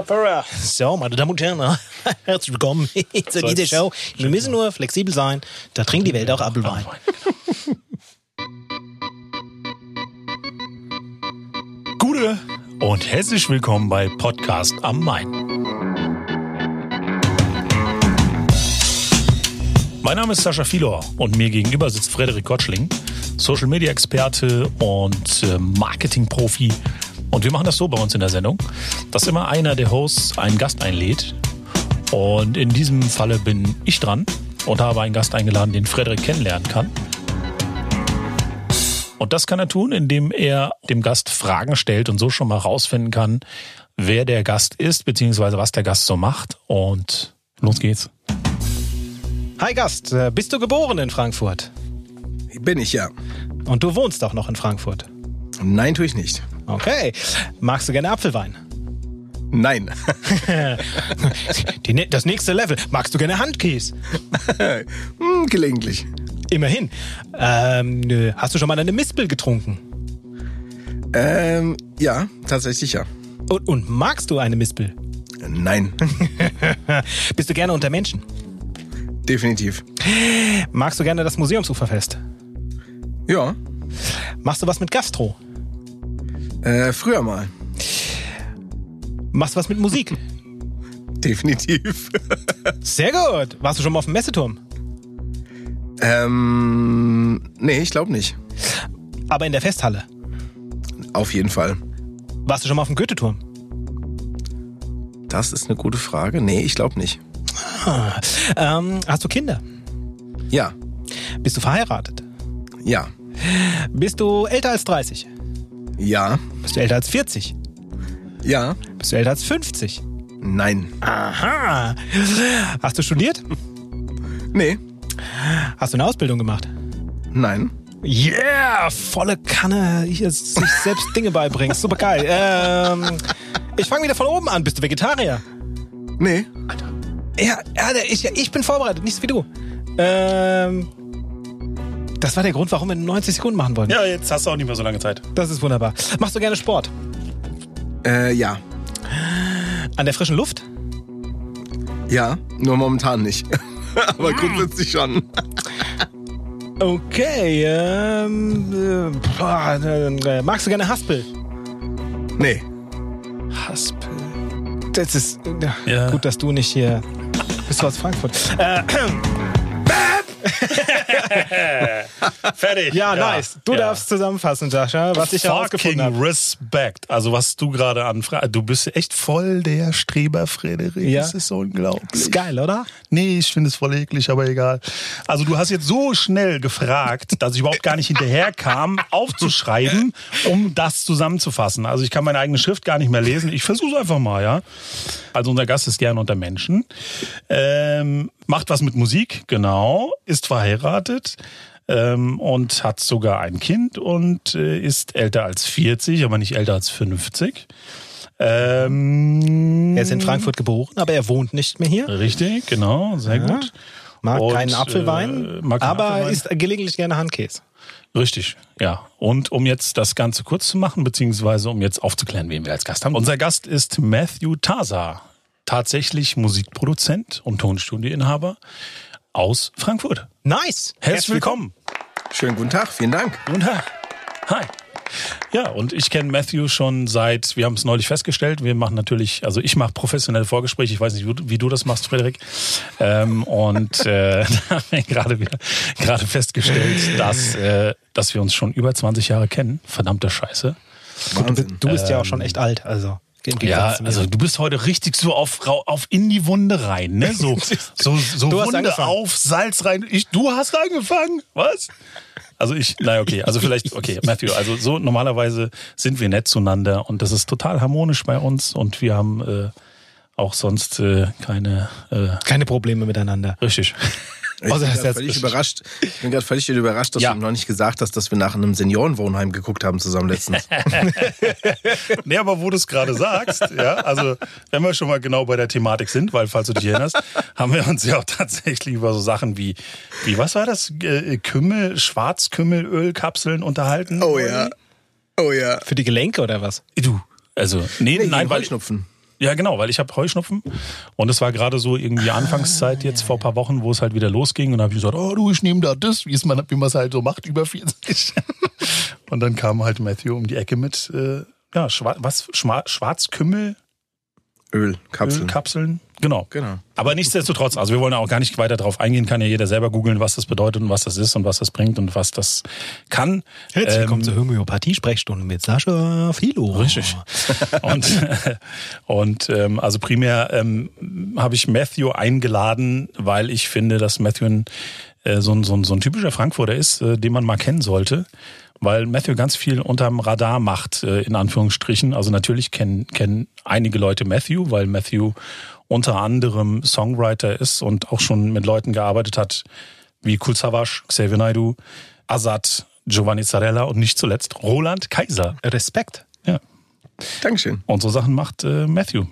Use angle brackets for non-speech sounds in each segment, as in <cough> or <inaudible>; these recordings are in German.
Kopfhörer. So, meine Damen und Herren, <laughs> herzlich willkommen zur jetzt- Show. Wir müssen nur flexibel sein. Da trinkt die Welt auch Apfelwein. <laughs> Gute und herzlich willkommen bei Podcast am Main. Mein Name ist Sascha Filor und mir gegenüber sitzt Frederik Gottschling, Social Media Experte und äh, Marketing-Profi. Und wir machen das so bei uns in der Sendung, dass immer einer der Hosts einen Gast einlädt. Und in diesem Falle bin ich dran und habe einen Gast eingeladen, den Frederik kennenlernen kann. Und das kann er tun, indem er dem Gast Fragen stellt und so schon mal rausfinden kann, wer der Gast ist, beziehungsweise was der Gast so macht. Und los geht's. Hi Gast, äh, bist du geboren in Frankfurt? Bin ich ja. Und du wohnst auch noch in Frankfurt. Nein, tue ich nicht. Okay. Magst du gerne Apfelwein? Nein. <laughs> Die, ne- das nächste Level. Magst du gerne Handkäse? <laughs> hm, gelegentlich. Immerhin. Ähm, hast du schon mal eine Mispel getrunken? Ähm, ja, tatsächlich ja. Und, und magst du eine Mispel? Nein, <laughs> Bist du gerne unter Menschen? definitiv. Magst du gerne das Museumsuferfest? Ja, Machst du was mit Gastro? Äh, früher mal. Machst du was mit Musik? <laughs> Definitiv. Sehr gut. Warst du schon mal auf dem Messeturm? ähm, nee, ich glaube nicht. Aber in der Festhalle. Auf jeden Fall. Warst du schon mal auf dem Goethe-Turm? Das ist eine gute Frage. Nee, ich glaube nicht. Ähm, hast du Kinder? Ja, Bist du verheiratet? ja, Bist du älter als 30? Ja, Bist du älter als 40? ja, Bist du älter als 50? nein. Aha. Hast du studiert? Nee, Hast du eine Ausbildung gemacht? nein. Yeah, volle Kanne, hier sich selbst <laughs> Dinge beibringen. Super geil. Ähm, ich fange wieder von oben an. Bist du Vegetarier? Nee, Ja, ja, der- ich, ich bin vorbereitet, nicht so wie du. Ähm, das war der Grund, warum wir 90 Sekunden machen wollten. Ja, jetzt hast du auch nicht mehr so lange Zeit. Das ist wunderbar. Machst du gerne Sport? äh, ja, An der frischen Luft? ja, nur momentan nicht. <laughs> Aber grundsätzlich schon. Okay, ähm, äh, boah, äh, magst du gerne Haspel? Nee, Haspel. Das ist ja, Ja. gut, dass du nicht hier bist. Du aus Frankfurt. Äh, <clears throat> <laughs> Fertig. ja, nice. Du darfst zusammenfassen, Sascha, was ich herausgefunden habe. Respect. Also was du gerade anfragst. Du bist echt voll der Streber, Frederik. Ja. Das ist unglaublich. Ist geil, oder? Nee, ich finde es voll eklig, aber egal. Also du hast jetzt so schnell gefragt, dass ich überhaupt gar nicht hinterherkam, <laughs> aufzuschreiben, um das zusammenzufassen. Also ich kann meine eigene Schrift gar nicht mehr lesen. Ich versuche einfach mal, ja. Also unser Gast ist gern unter Menschen. Ähm, macht was mit Musik, genau. Ist verheiratet. Ähm, und hat sogar ein Kind und äh, ist älter als 40, aber nicht älter als 50. Ähm, Er ist in Frankfurt geboren, aber er wohnt nicht mehr hier. Richtig, genau, sehr gut. Mag Und, keinen äh, Apfelwein, mag keinen aber Apfelwein. isst gelegentlich gerne Handkäse. Richtig, ja. Und um jetzt das Ganze kurz zu machen, beziehungsweise um jetzt aufzuklären, wen wir als Gast haben. Unser Gast ist Matthew Taza, tatsächlich Musikproduzent und Tonstudioinhaber aus Frankfurt. Nice. Herzlich willkommen. schönen guten Tag, vielen Dank. Guten Tag. Hi. Ja, und ich kenne Matthew schon seit, wir haben es neulich festgestellt, wir machen natürlich, also ich mache professionelle Vorgespräche, ich weiß nicht, wie du, wie du das machst, Frederik. Ähm, und äh, <laughs> da haben wir gerade wieder gerade festgestellt, dass, äh, dass wir uns schon über 20 Jahre kennen. Verdammte Scheiße. Wahnsinn. Du bist ja auch schon echt alt, also. Ja, also du bist heute richtig so auf, auf in die Wunde rein, ne? So, <laughs> so, so Wunde angefangen. auf, Salz rein. Ich, du hast angefangen? Was? Also ich, naja, okay, also vielleicht, okay, Matthew, also so normalerweise sind wir nett zueinander und das ist total harmonisch bei uns und wir haben äh, auch sonst äh, keine, äh, Keine Probleme miteinander. richtig. Ich Außer bin das völlig überrascht. Ich bin gerade völlig überrascht, dass Ja. du noch nicht gesagt hast, dass wir nach einem Seniorenwohnheim geguckt haben zusammen letztens. <laughs> Nee, aber wo du es gerade sagst, ja, also wenn wir schon mal genau bei der Thematik sind, weil falls du dich erinnerst, haben wir uns ja auch tatsächlich über so Sachen wie, wie was war das, Äh, Kümmel, Schwarzkümmelölkapseln unterhalten. Oh ja. Oh ja. Für die Gelenke oder was? Du, also nee, Nee, nein, weil Heuschnupfen. Ja, genau, weil ich habe Heuschnupfen und es war gerade so irgendwie Anfangszeit jetzt vor ein paar Wochen, wo es halt wieder losging und da habe ich gesagt, oh du, ich nehme da das, wie es man, wie man es halt so macht, über 40. <laughs> und dann kam halt Matthew um die Ecke mit, äh, ja, Schwa was, Schma Schwarzkümmel, Öl, Kapseln. Ölkapseln. Genau. Genau. Aber nichtsdestotrotz, also wir wollen auch gar nicht weiter drauf eingehen, kann ja jeder selber googeln, was das bedeutet und was das ist und was das bringt und was das kann. Herzlich Ähm, willkommen zur Homöopathie-Sprechstunde mit Sascha Philo. Richtig. Und, <laughs> und ähm, also primär ähm, habe ich Matthew eingeladen, weil ich finde, dass Matthew ein, äh, so, ein, so, ein, so ein typischer Frankfurter ist, äh, den man mal kennen sollte. Weil Matthew ganz viel unterm Radar macht, äh, in Anführungsstrichen. Also natürlich kennen, kennen einige Leute Matthew, weil Matthew unter anderem Songwriter ist und auch schon mit Leuten gearbeitet hat, wie Kul Savas, Xavier Naidoo, Azad, Giovanni Zarella und nicht zuletzt Roland Kaiser. Respekt. Ja. Dankeschön. Und so Sachen macht äh, Matthew.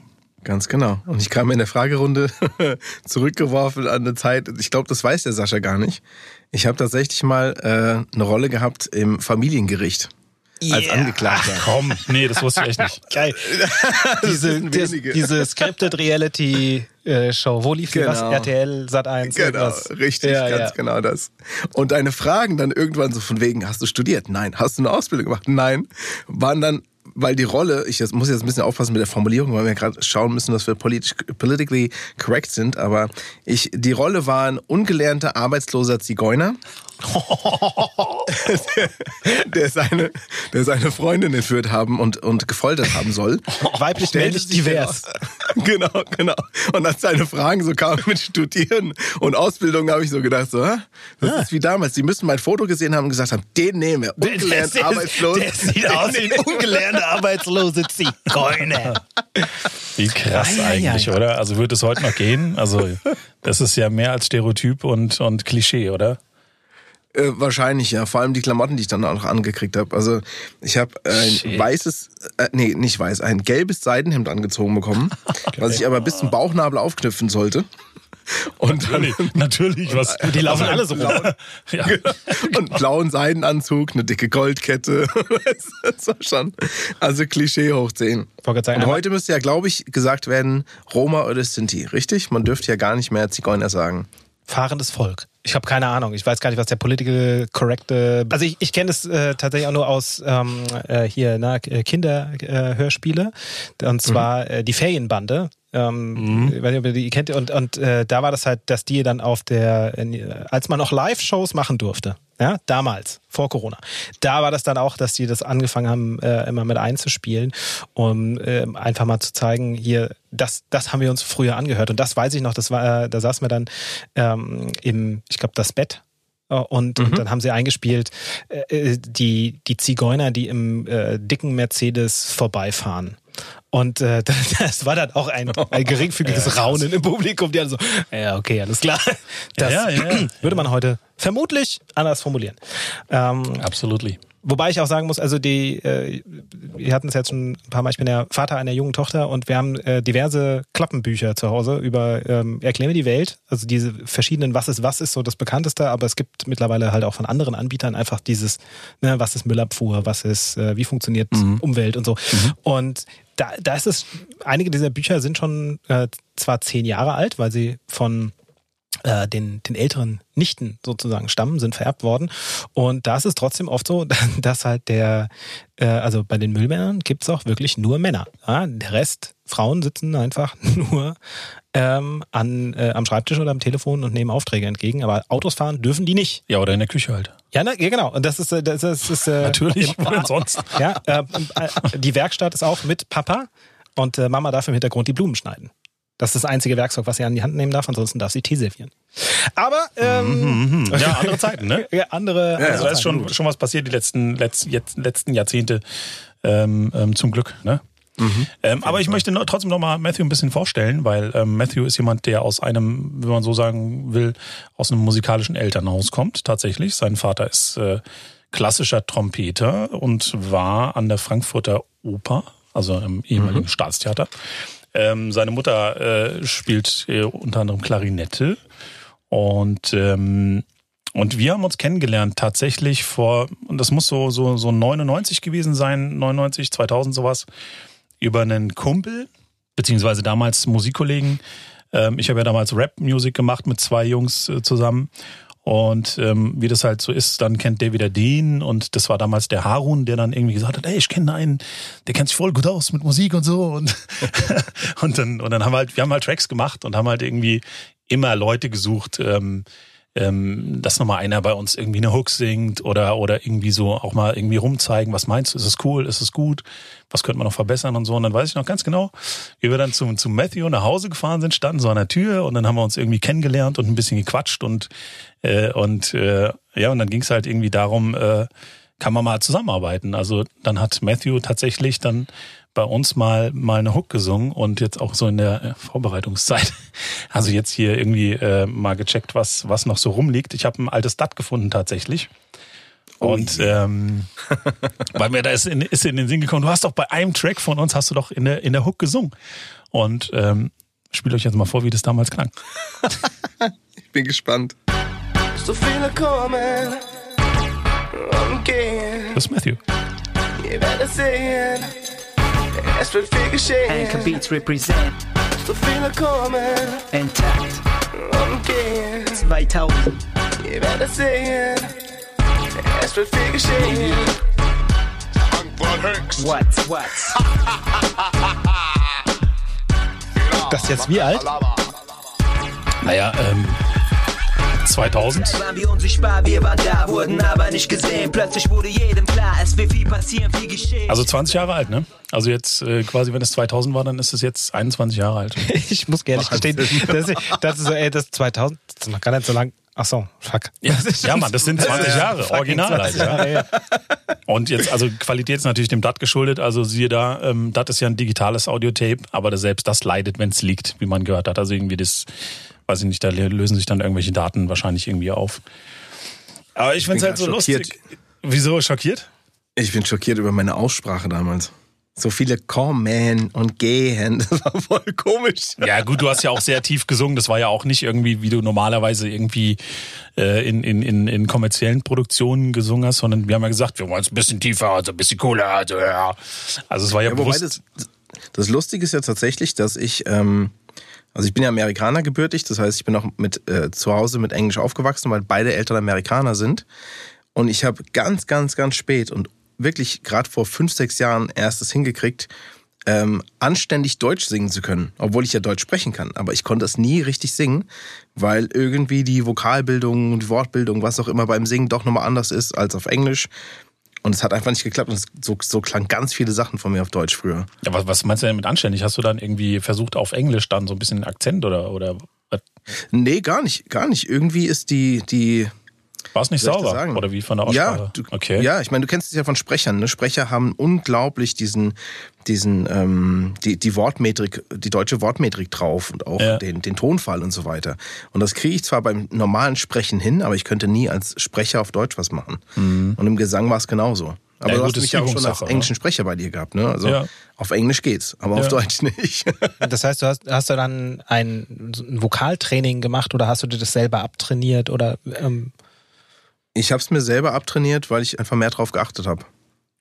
Ganz genau. Und ich kam in der Fragerunde <laughs> zurückgeworfen an eine Zeit, ich glaube, das weiß der Sascha gar nicht. Ich habe tatsächlich mal äh, eine Rolle gehabt im Familiengericht. Als Angeklagter. Komm, nee, das wusste ich echt nicht. <laughs> Geil. <laughs> <laughs> diese, wissen diese, Scripted Reality äh, Show. Wo lief die was? Genau. RTL, Sat 1. Genau, richtig, ja, ganz ja. genau das. Und deine Fragen dann irgendwann so von wegen, hast du studiert? Nein. Hast du eine Ausbildung gemacht? Nein. Waren dann, weil die Rolle, ich jetzt, muss jetzt ein bisschen aufpassen mit der Formulierung, weil wir gerade schauen müssen, dass wir politisch, politically correct sind, aber ich, die Rolle war ein ungelernter, arbeitsloser Zigeuner. <laughs> der seine, der seine Freundin entführt haben und, und gefoltert haben soll. Weiblich, männlich, divers. <laughs> genau, genau. Und als seine Fragen so kamen mit Studieren und Ausbildung, habe ich so gedacht, so, das ist wie damals. Die müssten mein Foto gesehen haben und gesagt haben, den nehmen wir. Ungelernt, der, arbeitslos. der sieht Den aus wie ein ungelernter, arbeitsloser Zigeuner. Wie krass ei, eigentlich, ei. oder? Also wird es heute noch gehen? Also das ist ja mehr als Stereotyp und, und Klischee, oder? Äh, wahrscheinlich, ja. Vor allem die Klamotten, die ich dann auch angekriegt habe. Also ich habe ein Shit. weißes, äh, nee, nicht weiß, ein gelbes Seidenhemd angezogen bekommen, <laughs> was ich aber bis zum Bauchnabel aufknüpfen sollte. Und dann, Natürlich, natürlich. Was, Die laufen alle so rum. <laughs> ja. und blauen Seidenanzug, eine dicke Goldkette. <laughs> das war schon, also Klischee hoch 10. wollte gerade sagen, Und heute müsste ja, glaube ich, gesagt werden, Roma oder Sinti, richtig? Man dürfte ja gar nicht mehr Zigeuner sagen. Fahrendes Volk. Ich habe keine Ahnung. Ich weiß gar nicht, was der political correcte. Also ich, ich kenne das äh, tatsächlich auch nur aus ähm, äh, hier na, Kinderhörspiele. Äh, Hörspiele. und zwar äh, die Ferienbande. Ähm, Ich weiß nicht, ob ihr die kennt. Und, und äh, da war das halt, dass die dann auf der, äh, als man noch Live-Shows machen durfte, ja, damals, vor Corona, da war das dann auch, dass die das angefangen haben, äh, immer mit einzuspielen, um äh, einfach mal zu zeigen, hier, das, das haben wir uns früher angehört. Und das weiß ich noch, das war, äh, da saßen wir dann ähm, im, ich glaube, das Bett. äh, Und, und dann haben sie eingespielt, äh, äh, die, die Zigeuner, die im äh, dicken Mercedes vorbeifahren. Und äh, <laughs> das war dann auch ein, ein geringfügiges <laughs> Raunen im Publikum, die alle so, ja, okay, alles klar. Das Ja, ja, ja. <clears throat> würde man heute vermutlich anders formulieren. Ähm, Absolutely. Wobei ich auch sagen muss, also die, äh, wir hatten es jetzt schon ein paar Mal, ich bin der Vater einer jungen Tochter und wir haben äh, diverse Klappenbücher zu Hause über ähm, Erklär mir die Welt, also diese verschiedenen Was ist was ist so das bekannteste, aber es gibt mittlerweile halt auch von anderen Anbietern einfach dieses, ne, was ist Müllabfuhr, was ist, äh, wie funktioniert Umwelt und so. Und da, da ist es, einige dieser Bücher sind schon äh, zwar zehn Jahre alt, weil sie von äh, den, den älteren Nichten sozusagen stammen, sind vererbt worden. Und da ist es trotzdem oft so, <laughs> dass halt der, äh, also bei den Müllmännern gibt's auch wirklich nur Männer. Ja? Der Rest, Frauen sitzen einfach <laughs> nur ähm, an, äh, am Schreibtisch oder am Telefon und nehmen Aufträge entgegen, aber Autos fahren dürfen die nicht. Ja, oder in der Küche halt. Ja, na, ja genau. Und das ist, äh, das ist, das ist äh, Natürlich, <laughs> wo denn sonst? ja, äh, äh, die Werkstatt ist auch mit Papa und äh, Mama darf im Hintergrund die Blumen schneiden. Das ist das einzige Werkzeug, was sie an die Hand nehmen darf, ansonsten darf sie Tee servieren. Aber ähm, <laughs> Ja, andere Zeiten, ne? ja, andere, Also andere da ist schon, schon was passiert die letzten, letzten, jetzt- letzten Jahrzehnte ähm, ähm, zum Glück. Ne? Ähm, aber ich möchte noch, trotzdem noch mal Matthew ein bisschen vorstellen, weil ähm, Matthew ist jemand, der aus einem, wenn man so sagen will, aus einem musikalischen Elternhaus kommt tatsächlich. Sein Vater ist äh, klassischer Trompeter und war an der Frankfurter Oper, also im ehemaligen Staatstheater. Ähm, seine Mutter äh, spielt äh, unter anderem Klarinette und ähm, und wir haben uns kennengelernt tatsächlich vor, und das muss so, so, so 99 gewesen sein, 99, 2000 sowas, über einen Kumpel, beziehungsweise damals Musikkollegen. Ähm, ich habe ja damals Rap-Music gemacht mit zwei Jungs äh, zusammen. Und ähm, wie das halt so ist, dann kennt der wieder den und das war damals der Harun, der dann irgendwie gesagt hat, ey, ich kenne einen, der kennt sich voll gut aus mit Musik und so und <laughs> und dann und dann haben wir halt, wir haben halt Tracks gemacht und haben halt irgendwie immer Leute gesucht, ähm, ähm, dass nochmal einer bei uns irgendwie eine Hook singt oder, oder irgendwie so auch mal irgendwie rumzeigen, was meinst du, ist es cool, ist es gut, was könnte man noch verbessern und so. Und dann weiß ich noch ganz genau, wie wir dann zum, zum Matthew nach Hause gefahren sind, standen so an der Tür und dann haben wir uns irgendwie kennengelernt und ein bisschen gequatscht und, äh, und äh, ja, und dann ging es halt irgendwie darum, äh, kann man mal zusammenarbeiten. Also dann hat Matthew tatsächlich dann bei uns mal mal eine Hook gesungen und jetzt auch so in der äh, Vorbereitungszeit. <laughs> Also jetzt hier irgendwie äh, mal gecheckt, was was noch so rumliegt. Ich habe ein altes Dat gefunden tatsächlich. Und ähm, <laughs> weil mir da ist in, ist in den Sinn gekommen, du hast doch bei einem Track von uns hast du doch in der in der Hook gesungen. Und ähm, spielt euch jetzt mal vor, wie das damals klang. <laughs> Ich bin gespannt. So viele kommen und gehen. Das ist Matthew. Ihr werdet sehen, es wird viel Anchor geschehen. Beats represent So viele kommen intact und gehen. 2000. Ihr werdet sehen, es wird viel geschehen. What's what's? <laughs> Das ist jetzt wie alt? Naja, ähm, 2000. Waren wir unsichtbar, wir waren da, wurden aber nicht gesehen. Plötzlich wurde jedem klar, es wird viel passieren, viel geschehen. Also 20 Jahre alt, ne? Also jetzt äh, quasi, wenn es 2000 war, dann ist es jetzt 21 Jahre alt. <laughs> Ich muss ehrlich gestehen, das, ist- das ist so, ey, das 2000, das ist noch gar nicht so lang. Ach so, fuck. Ja, ja Mann, das sind <laughs> 20 Jahre, original. 20 Alter. Jahre, ja. Und jetzt, also Qualität ist natürlich dem DAT geschuldet. Also siehe da, ähm, DAT ist ja ein digitales Audiotape, aber das, selbst das leidet, wenn es liegt, wie man gehört hat. Also irgendwie das, weiß ich nicht, da lösen sich dann irgendwelche Daten wahrscheinlich irgendwie auf. Aber ich finde es halt so grad lustig. schockiert. Wieso schockiert? Ich bin schockiert über meine Aussprache damals. So viele kommen und gehen. <laughs> Das war voll komisch. Ja, gut, du hast ja auch sehr tief gesungen. Das war ja auch nicht irgendwie, wie du normalerweise irgendwie äh, in, in, in, in kommerziellen Produktionen gesungen hast, sondern wir haben ja gesagt, wir wollen es ein bisschen tiefer, also ein bisschen cooler. Also, ja. also es war ja, Ja, bewusst. das, das Lustige ist ja tatsächlich, dass ich, ähm, also ich bin ja Amerikaner gebürtig, das heißt, ich bin auch mit äh, zu Hause mit Englisch aufgewachsen, weil beide Eltern Amerikaner sind. Und ich habe ganz, ganz, ganz spät und wirklich gerade vor fünf, sechs Jahren erst es hingekriegt, ähm, anständig Deutsch singen zu können, obwohl ich ja Deutsch sprechen kann. Aber ich konnte es nie richtig singen, weil irgendwie die Vokalbildung und die Wortbildung, was auch immer beim Singen doch nochmal anders ist als auf Englisch. Und es hat einfach nicht geklappt. Und es, so, so klang ganz viele Sachen von mir auf Deutsch früher. Ja, was, was meinst du denn mit anständig? Hast du dann irgendwie versucht, auf Englisch dann so ein bisschen Akzent oder, oder was? Nee, gar nicht, gar nicht. Irgendwie ist die, die, war es nicht sauber? sagen? Oder wie von der ja, Aussprache? du, okay. ja, ich meine, du kennst es ja von Sprechern. Ne? Sprecher haben unglaublich diesen, diesen, ähm, die, die Wortmetrik, die deutsche Wortmetrik drauf und auch Ja. den, den Tonfall und so weiter. Und das kriege ich zwar beim normalen Sprechen hin, aber ich könnte nie als Sprecher auf Deutsch was machen. Und im Gesang war es genauso. Aber Mhm. Ja, du gut, hast mich ja auch schon als englischen Sprecher bei dir gehabt, ne? Also Ja. auf Englisch geht's, aber auf Ja. Deutsch nicht. <laughs> Das heißt, du hast, hast du dann ein, ein Vokaltraining gemacht oder hast du dir das selber abtrainiert oder ähm, Ich habe es mir selber abtrainiert, weil ich einfach mehr drauf geachtet habe.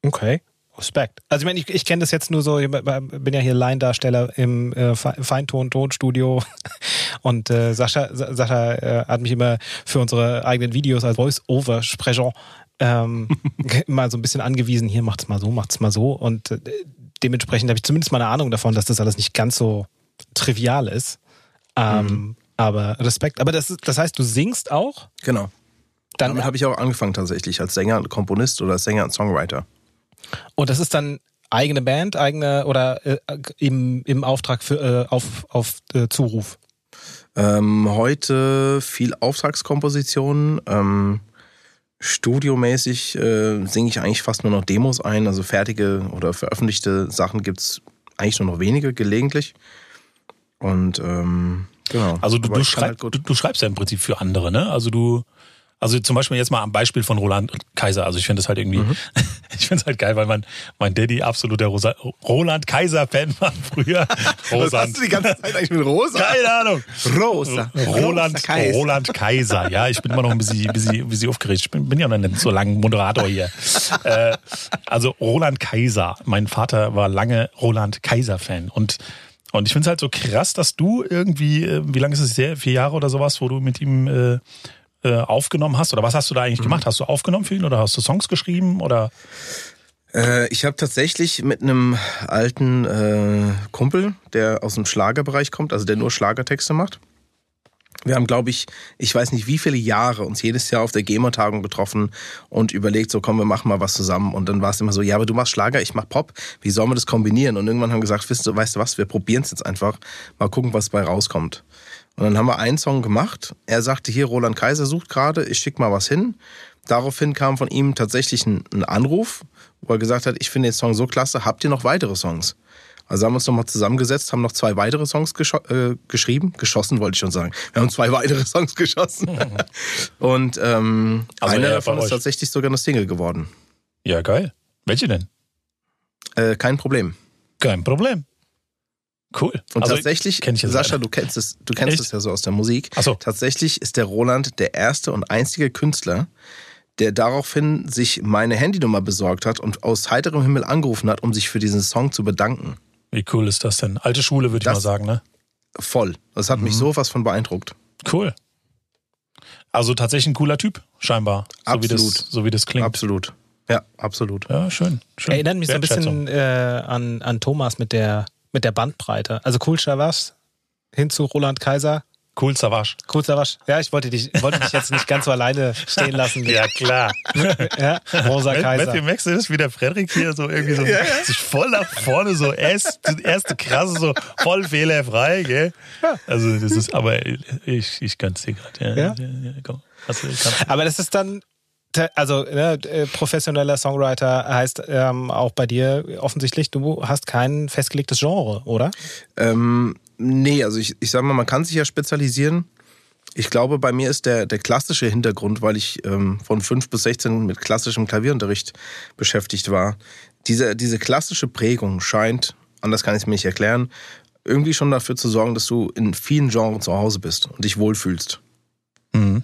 okay. Respekt. Also ich meine, ich, ich kenne das jetzt nur so, ich bin ja hier Laiendarsteller im äh, Fe- Feinton-Tonstudio <laughs> und äh, Sascha, Sa- Sascha äh, hat mich immer für unsere eigenen Videos als Voice-Over-Sprecher ähm, <laughs> mal so ein bisschen angewiesen, hier macht's mal so, macht's mal so und äh, dementsprechend habe ich zumindest mal eine Ahnung davon, dass das alles nicht ganz so trivial ist. Ähm, Aber Respekt. Aber das, das heißt, du singst auch? Genau. Dann, Damit habe ich auch angefangen tatsächlich als Sänger und Komponist oder als Sänger und Songwriter. Und das ist dann eigene Band, eigene oder äh, im, im Auftrag für äh, auf, auf äh, Zuruf. Ähm, heute viel Auftragskomposition. Ähm, studiomäßig äh, singe ich eigentlich fast nur noch Demos ein. Also fertige oder veröffentlichte Sachen gibt's eigentlich nur noch wenige, gelegentlich. Und ähm, genau. Also du, du, schreib, halt gut- du, du schreibst ja im Prinzip für andere, ne? Also du, also zum Beispiel jetzt mal am Beispiel von Roland Kaiser. Also ich finde das halt irgendwie, Mhm. <laughs> ich finde es halt geil, weil mein, mein Daddy absoluter Rosa, Roland Kaiser-Fan war früher. Was <laughs> Roland. hast du die ganze Zeit eigentlich mit Rosa? Keine Ahnung. Rosa. Roland, Rosa Kaiser. Roland Kaiser. Ja, ich bin immer noch ein bisschen, bisschen, bisschen aufgeregt. Ich bin, bin ja noch nicht so lange Moderator hier. äh, also Roland Kaiser. Mein Vater war lange Roland Kaiser-Fan. Und Und ich finde es halt so krass, dass du irgendwie, äh, wie lange ist es her? Vier Jahre oder sowas, wo du mit ihm äh, äh, aufgenommen hast? Oder was hast du da eigentlich gemacht? Hast du aufgenommen für ihn oder hast du Songs geschrieben? Oder Äh, ich habe tatsächlich mit einem alten äh, Kumpel, der aus dem Schlagerbereich kommt, also der nur Schlagertexte macht. Wir haben, glaube ich, ich weiß nicht wie viele Jahre uns jedes Jahr auf der GEMA-Tagung getroffen und überlegt, so komm, wir machen mal was zusammen. Und dann war es immer so, ja, aber du machst Schlager, ich mach Pop, wie sollen wir das kombinieren? Und irgendwann haben wir gesagt, weißt du, weißt du was, wir probieren es jetzt einfach, mal gucken, was bei rauskommt. Und dann haben wir einen Song gemacht. Er sagte, hier, Roland Kaiser sucht gerade, ich schick mal was hin. Daraufhin kam von ihm tatsächlich ein, ein Anruf, wo er gesagt hat, ich finde den Song so klasse, habt ihr noch weitere Songs? Also haben wir uns nochmal zusammengesetzt, haben noch zwei weitere Songs gescho äh, geschrieben. Geschossen wollte ich schon sagen. Wir haben zwei weitere <laughs> Songs geschossen. <laughs> Und ähm, Also einer davon ist tatsächlich sogar eine Single geworden. ja, geil. Welche denn? Äh, kein Problem. Kein Problem. Cool. Und Also, tatsächlich, kenn ich jetzt Sascha, leider. du kennst es, du kennst Echt? es ja so aus der Musik. Ach so. Tatsächlich ist der Roland der erste und einzige Künstler, der daraufhin sich meine Handynummer besorgt hat und aus heiterem Himmel angerufen hat, um sich für diesen Song zu bedanken. Wie cool ist das denn? Alte Schule, würde ich mal sagen, ne? Voll. Das hat mich Mhm. so was von beeindruckt. Cool. Also tatsächlich ein cooler Typ, scheinbar. So wie das, Absolut. so wie das klingt. Absolut. Ja, absolut. Ja, schön. schön. Erinnert mich so ein bisschen äh, an, an Thomas mit der, mit der Bandbreite. Also Cool Savas hin zu Roland Kaiser. Cool Savage. Cool Savas. Ja, ich wollte dich, wollte dich jetzt nicht ganz so alleine stehen lassen. Ja, klar. <laughs> ja Rosa Kaiser. Matthew Max ist wie der Frederik hier so irgendwie so sich voll nach vorne so erst, erste krasse so voll fehlerfrei, gell? Also das ist aber ich ich kann's dir gerade. Ja, Ja? ja, ja, komm. Also. Aber das ist dann, also ne, äh, professioneller Songwriter heißt ähm, auch bei dir offensichtlich, du hast kein festgelegtes Genre, oder? Ähm, nee, also ich, ich sag mal, man kann sich ja spezialisieren. Ich glaube, bei mir ist der, der klassische Hintergrund, weil ich ähm, von 5 bis 16 mit klassischem Klavierunterricht beschäftigt war. Diese, diese klassische Prägung scheint, anders kann ich es mir nicht erklären, irgendwie schon dafür zu sorgen, dass du in vielen Genres zu Hause bist und dich wohlfühlst. Mhm.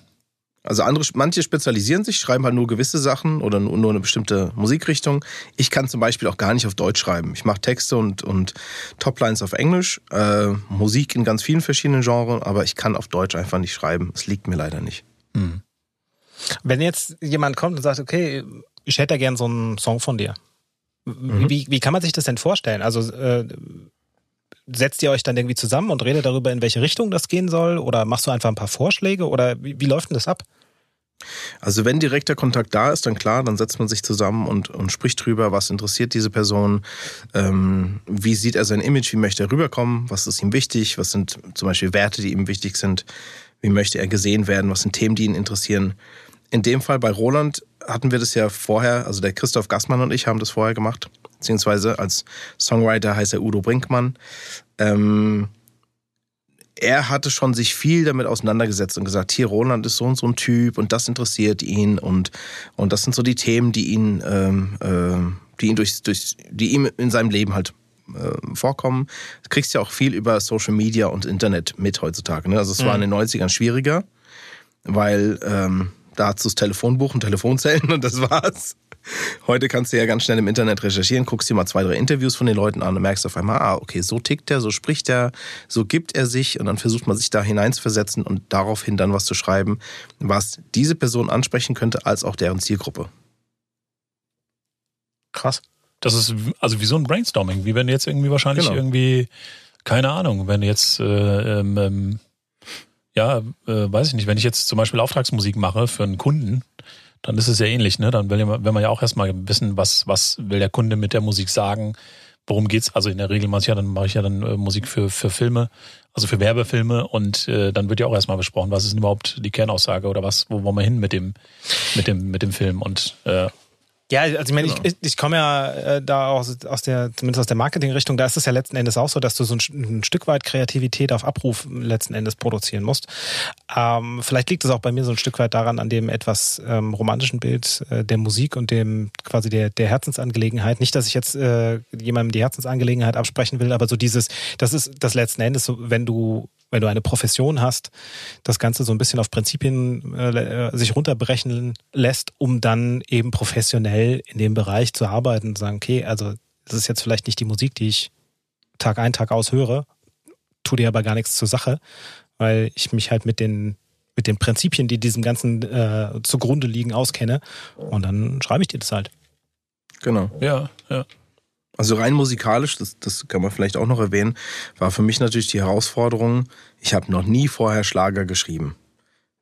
Also andere, manche spezialisieren sich, schreiben halt nur gewisse Sachen oder nur, eine bestimmte Musikrichtung. Ich kann zum Beispiel auch gar nicht auf Deutsch schreiben. Ich mache Texte und, und Toplines auf Englisch, äh, Musik in ganz vielen verschiedenen Genres, aber ich kann auf Deutsch einfach nicht schreiben. Es liegt mir leider nicht. Wenn jetzt jemand kommt und sagt, okay, ich hätte gern so einen Song von dir. Wie, wie kann man sich das denn vorstellen? Also äh, setzt ihr euch dann irgendwie zusammen und redet darüber, in welche Richtung das gehen soll? Oder machst du einfach ein paar Vorschläge? Oder wie, wie läuft denn das ab? Also wenn direkter Kontakt da ist, dann klar, dann setzt man sich zusammen und, und spricht drüber, was interessiert diese Person, ähm, wie sieht er sein Image, wie möchte er rüberkommen, was ist ihm wichtig, was sind zum Beispiel Werte, die ihm wichtig sind, wie möchte er gesehen werden, was sind Themen, die ihn interessieren. In dem Fall bei Roland hatten wir das ja vorher, also der Christoph Gassmann und ich haben das vorher gemacht, beziehungsweise als Songwriter heißt er Udo Brinkmann. Ähm, er hatte schon sich viel damit auseinandergesetzt und gesagt, hier Roland ist so und so ein Typ und das interessiert ihn und und das sind so die Themen, die ihn, ähm, äh, die ihn durch, durch, die ihm in seinem Leben halt äh, vorkommen. Du kriegst ja auch viel über Social Media und Internet mit heutzutage. Ne? Also es war in den 90ern schwieriger, weil ähm, da hast du das Telefonbuch und Telefonzellen und das war's. Heute kannst du ja ganz schnell im Internet recherchieren, guckst dir mal zwei, drei Interviews von den Leuten an und merkst auf einmal, ah, okay, so tickt er, so spricht er, so gibt er sich und dann versucht man sich da hineinzuversetzen und daraufhin dann was zu schreiben, was diese Person ansprechen könnte, als auch deren Zielgruppe. Krass. Das ist also wie so ein Brainstorming, wie wenn du jetzt irgendwie wahrscheinlich Genau. irgendwie, keine Ahnung, wenn du jetzt, äh, ähm, ähm, ja, äh, weiß ich nicht, wenn ich jetzt zum Beispiel Auftragsmusik mache für einen Kunden, dann ist es ja ähnlich, ne? Dann will will man ja auch erstmal wissen, was, was will der Kunde mit der Musik sagen, worum geht's. Also in der Regel mache ich ja dann, mache ich ja dann äh, Musik für, für Filme, also für Werbefilme und äh, dann wird ja auch erstmal besprochen, was ist denn überhaupt die Kernaussage oder was, wo wollen wir hin mit dem, mit dem, mit dem Film und äh, Ja, also ich meine, Genau. ich, ich komme ja äh, da aus, aus der, zumindest aus der Marketingrichtung, da ist es ja letzten Endes auch so, dass du so ein, ein Stück weit Kreativität auf Abruf letzten Endes produzieren musst. Ähm, vielleicht liegt es auch bei mir so ein Stück weit daran, an dem etwas ähm, romantischen Bild äh, der Musik und dem quasi der, der Herzensangelegenheit. Nicht, dass ich jetzt äh, jemandem die Herzensangelegenheit absprechen will, aber so dieses, das ist das letzten Endes so, wenn du wenn du eine Profession hast, das Ganze so ein bisschen auf Prinzipien äh, sich runterbrechen lässt, um dann eben professionell in dem Bereich zu arbeiten und sagen, okay, also das ist jetzt vielleicht nicht die Musik, die ich Tag ein, Tag aus höre, tut dir aber gar nichts zur Sache, weil ich mich halt mit den mit den Prinzipien, die diesem Ganzen äh, zugrunde liegen, auskenne. Und dann schreibe ich dir das halt. Genau. Ja, ja. Also rein musikalisch, das, das kann man vielleicht auch noch erwähnen, war für mich natürlich die Herausforderung, ich habe noch nie vorher Schlager geschrieben.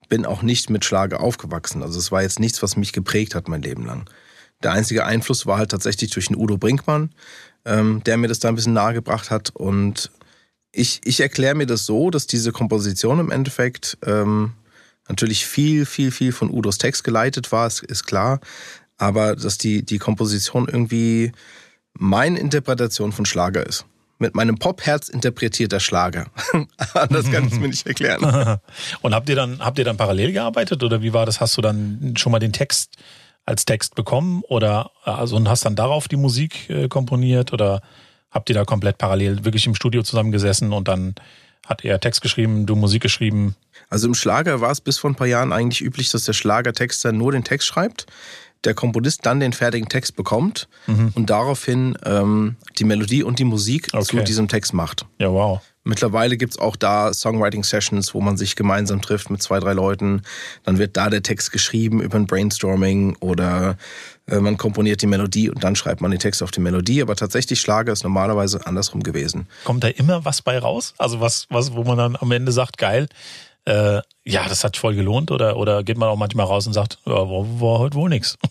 Bin auch nicht mit Schlager aufgewachsen. Also es war jetzt nichts, was mich geprägt hat mein Leben lang. Der einzige Einfluss war halt tatsächlich durch den Udo Brinkmann, ähm, der mir das da ein bisschen nahegebracht hat. Und ich, ich erkläre mir das so, dass diese Komposition im Endeffekt ähm, natürlich viel, viel, viel von Udos Text geleitet war, ist, ist klar. Aber dass die, die Komposition irgendwie meine Interpretation von Schlager ist. Mit meinem Popherz interpretierter Schlager. <laughs> Anders kann ich es mir nicht erklären. <laughs> Und habt ihr dann, habt ihr dann parallel gearbeitet oder wie war das? Hast du dann schon mal den Text als Text bekommen oder also und hast dann darauf die Musik äh, komponiert oder habt ihr da komplett parallel wirklich im Studio zusammengesessen und dann hat er Text geschrieben, du Musik geschrieben? Also im Schlager war es bis vor ein paar Jahren eigentlich üblich, dass der Schlagertexter nur den Text schreibt, der Komponist dann den fertigen Text bekommt und daraufhin ähm, die Melodie und die Musik zu Okay. diesem Text macht. Ja, wow. Mittlerweile gibt's auch da Songwriting-Sessions, wo man sich gemeinsam trifft mit zwei, drei Leuten. Dann wird da der Text geschrieben über ein Brainstorming oder äh, man komponiert die Melodie und dann schreibt man den Text auf die Melodie. Aber tatsächlich Schlager ist normalerweise andersrum gewesen. Kommt da immer was bei raus? Also was, was, wo man dann am Ende sagt, geil, äh, ja, das hat voll gelohnt oder, oder geht man auch manchmal raus und sagt, ja, war, war heute wohl nix. <laughs>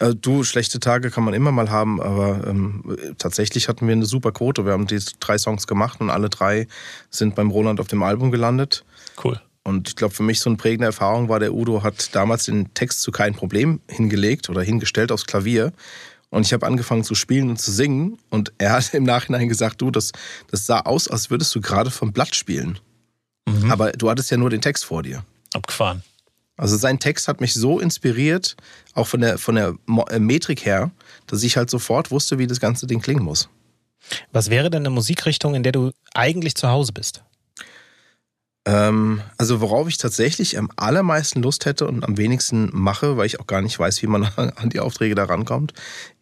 Äh, du, schlechte Tage kann man immer mal haben, aber ähm, tatsächlich hatten wir eine super Quote. Wir haben die drei Songs gemacht und alle drei sind beim Roland auf dem Album gelandet. Cool. Und ich glaube, für mich so eine prägende Erfahrung war, der Udo hat damals den Text zu kein Problem hingelegt oder hingestellt aufs Klavier. Und ich habe angefangen zu spielen und zu singen. Und er hat <laughs> im Nachhinein gesagt, du, das, das sah aus, als würdest du gerade vom Blatt spielen. Aber du hattest ja nur den Text vor dir. Abgefahren. Also sein Text hat mich so inspiriert, auch von der, von der äh, Metrik her, dass ich halt sofort wusste, wie das ganze Ding klingen muss. Was wäre denn eine Musikrichtung, in der du eigentlich zu Hause bist? Ähm, also worauf ich tatsächlich am allermeisten Lust hätte und am wenigsten mache, weil ich auch gar nicht weiß, wie man <laughs> an die Aufträge da rankommt,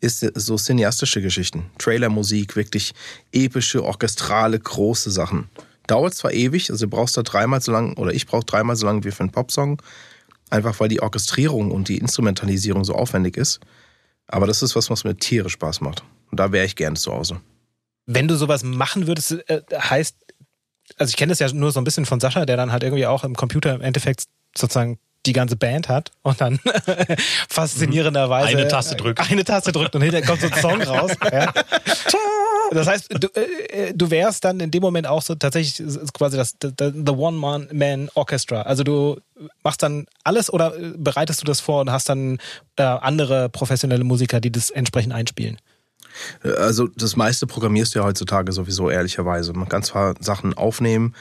ist so cineastische Geschichten. Trailermusik, wirklich epische, orchestrale, große Sachen. Dauert zwar ewig, also du brauchst da dreimal so lang, oder ich brauche dreimal so lange wie für einen Popsong, einfach weil die Orchestrierung und die Instrumentalisierung so aufwendig ist. Aber das ist was, was mir tierisch Spaß macht. Und da wäre ich gerne zu Hause. Wenn du sowas machen würdest, äh, heißt, also ich kenne das ja nur so ein bisschen von Sascha, der dann halt irgendwie auch im Computer im Endeffekt sozusagen die ganze Band hat und dann <laughs> faszinierenderweise Eine Taste drückt. Eine Taste drückt und hinterher kommt so ein Song raus. <laughs> Ja. Das heißt, du, äh, du wärst dann in dem Moment auch so tatsächlich ist quasi das the, the One-Man-Orchestra. Also du machst dann alles oder äh, bereitest du das vor und hast dann äh, andere professionelle Musiker, die das entsprechend einspielen? Also das meiste programmierst du ja heutzutage sowieso ehrlicherweise. Man kann zwar Sachen aufnehmen,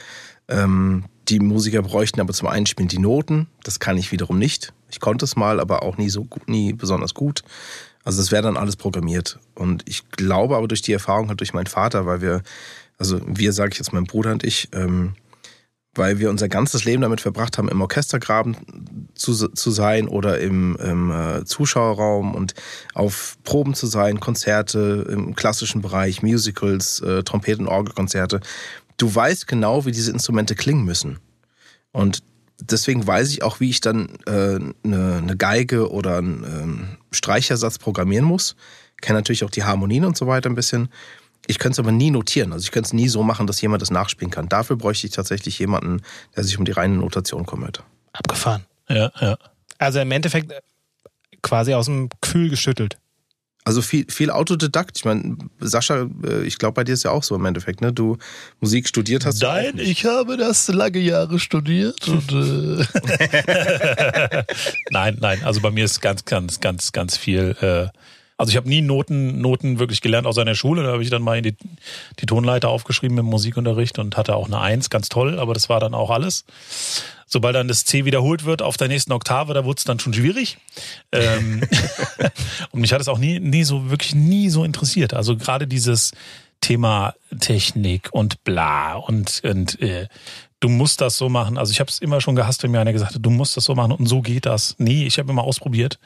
ähm, die Musiker bräuchten aber zum Einspielen die Noten. Das kann ich wiederum nicht. Ich konnte es mal, aber auch nie so nie besonders gut. Also das wäre dann alles programmiert. Und ich glaube aber durch die Erfahrung halt durch meinen Vater, weil wir, also wir sage ich jetzt mein Bruder und ich, ähm, weil wir unser ganzes Leben damit verbracht haben, im Orchestergraben zu, zu sein oder im, im äh, Zuschauerraum und auf Proben zu sein, Konzerte im klassischen Bereich, Musicals, äh, Trompeten- Orgelkonzerte. Du weißt genau, wie diese Instrumente klingen müssen. Und deswegen weiß ich auch, wie ich dann äh, eine, eine Geige oder einen ähm, Streichersatz programmieren muss. Kenne natürlich auch die Harmonien und so weiter ein bisschen. Ich könnte es aber nie notieren. Also ich könnte es nie so machen, dass jemand das nachspielen kann. Dafür bräuchte ich tatsächlich jemanden, der sich um die reine Notation kümmert. Abgefahren. Ja, ja. Also im Endeffekt äh, quasi aus dem Gefühl geschüttelt. Also viel, viel Autodidakt. Ich meine, Sascha, äh, ich glaube, bei dir ist ja auch so im Endeffekt, ne? Du Musik studiert hast. Nein, ich habe das lange Jahre studiert und äh <laughs> nein, nein, also bei mir ist ganz, ganz, ganz, ganz viel. Äh, also ich habe nie Noten, Noten wirklich gelernt aus einer Schule. Da habe ich dann mal in die, die Tonleiter aufgeschrieben im Musikunterricht und hatte auch eine Eins, ganz toll, aber das war dann auch alles. Sobald dann das C wiederholt wird auf der nächsten Oktave, da wurde es dann schon schwierig. Ähm, <laughs> und mich hat es auch nie, nie so, wirklich nie so interessiert. Also gerade dieses Thema Technik und bla und, und äh, du musst das so machen. Also ich habe es immer schon gehasst, wenn mir einer gesagt hat, du musst das so machen und so geht das. Nee, ich habe immer ausprobiert,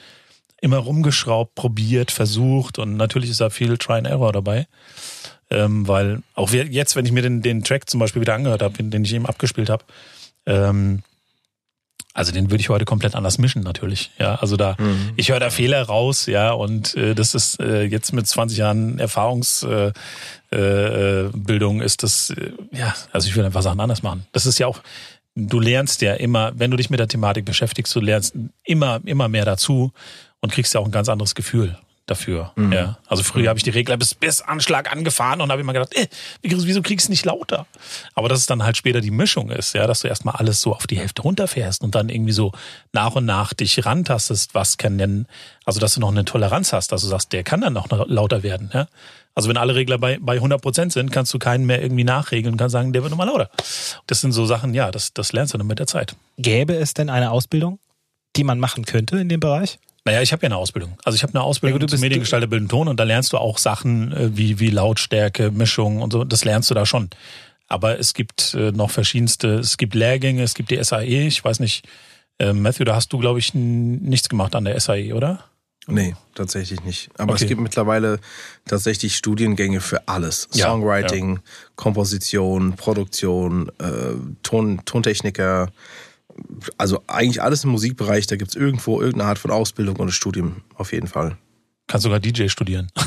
immer rumgeschraubt, probiert, versucht und natürlich ist da viel Try and Error dabei. Ähm, weil auch jetzt, wenn ich mir den, den Track zum Beispiel wieder angehört habe, den ich eben abgespielt habe, ähm, also den würde ich heute komplett anders mischen natürlich. Ja, also da Mhm. ich höre da Fehler raus, ja, und äh, das ist äh, jetzt mit 20 Jahren Erfahrungsbildung äh, äh, Bildung ist das äh, ja, also ich will einfach Sachen anders machen. Das ist ja auch du lernst ja immer, wenn du dich mit der Thematik beschäftigst, du lernst immer immer mehr dazu und kriegst ja auch ein ganz anderes Gefühl dafür. Mhm. Ja. Also früher habe ich die Regler bis, bis Anschlag angefahren und habe immer gedacht, äh, wieso kriegst du nicht lauter? Aber dass es dann halt später die Mischung ist, ja, dass du erstmal alles so auf die Hälfte runterfährst und dann irgendwie so nach und nach dich rantastest, was kann denn, also dass du noch eine Toleranz hast, dass du sagst, der kann dann noch lauter werden, ja. Also wenn alle Regler bei, bei 100 Prozent sind, kannst du keinen mehr irgendwie nachregeln und kannst sagen, der wird nochmal lauter. Das sind so Sachen, ja, das, das lernst du dann mit der Zeit. Gäbe es denn eine Ausbildung, die man machen könnte in dem Bereich? Naja, ich habe ja eine Ausbildung. Also ich habe eine Ausbildung Ja, zum bist- Mediengestalter Bildenden Ton und da lernst du auch Sachen äh, wie, wie Lautstärke, Mischung und so. Das lernst du da schon. Aber es gibt äh, noch verschiedenste, es gibt Lehrgänge, es gibt die SAE. Ich weiß nicht, äh, Matthew, da hast du, glaube ich, nichts gemacht an der SAE, oder? Nee, tatsächlich nicht. Aber Okay. es gibt mittlerweile tatsächlich Studiengänge für alles. Ja, Songwriting, Komposition, Produktion, äh, Ton, Tontechniker. Also eigentlich alles im Musikbereich. Da gibt's irgendwo irgendeine Art von Ausbildung oder Studium auf jeden Fall. Kannst sogar DJ studieren. <laughs>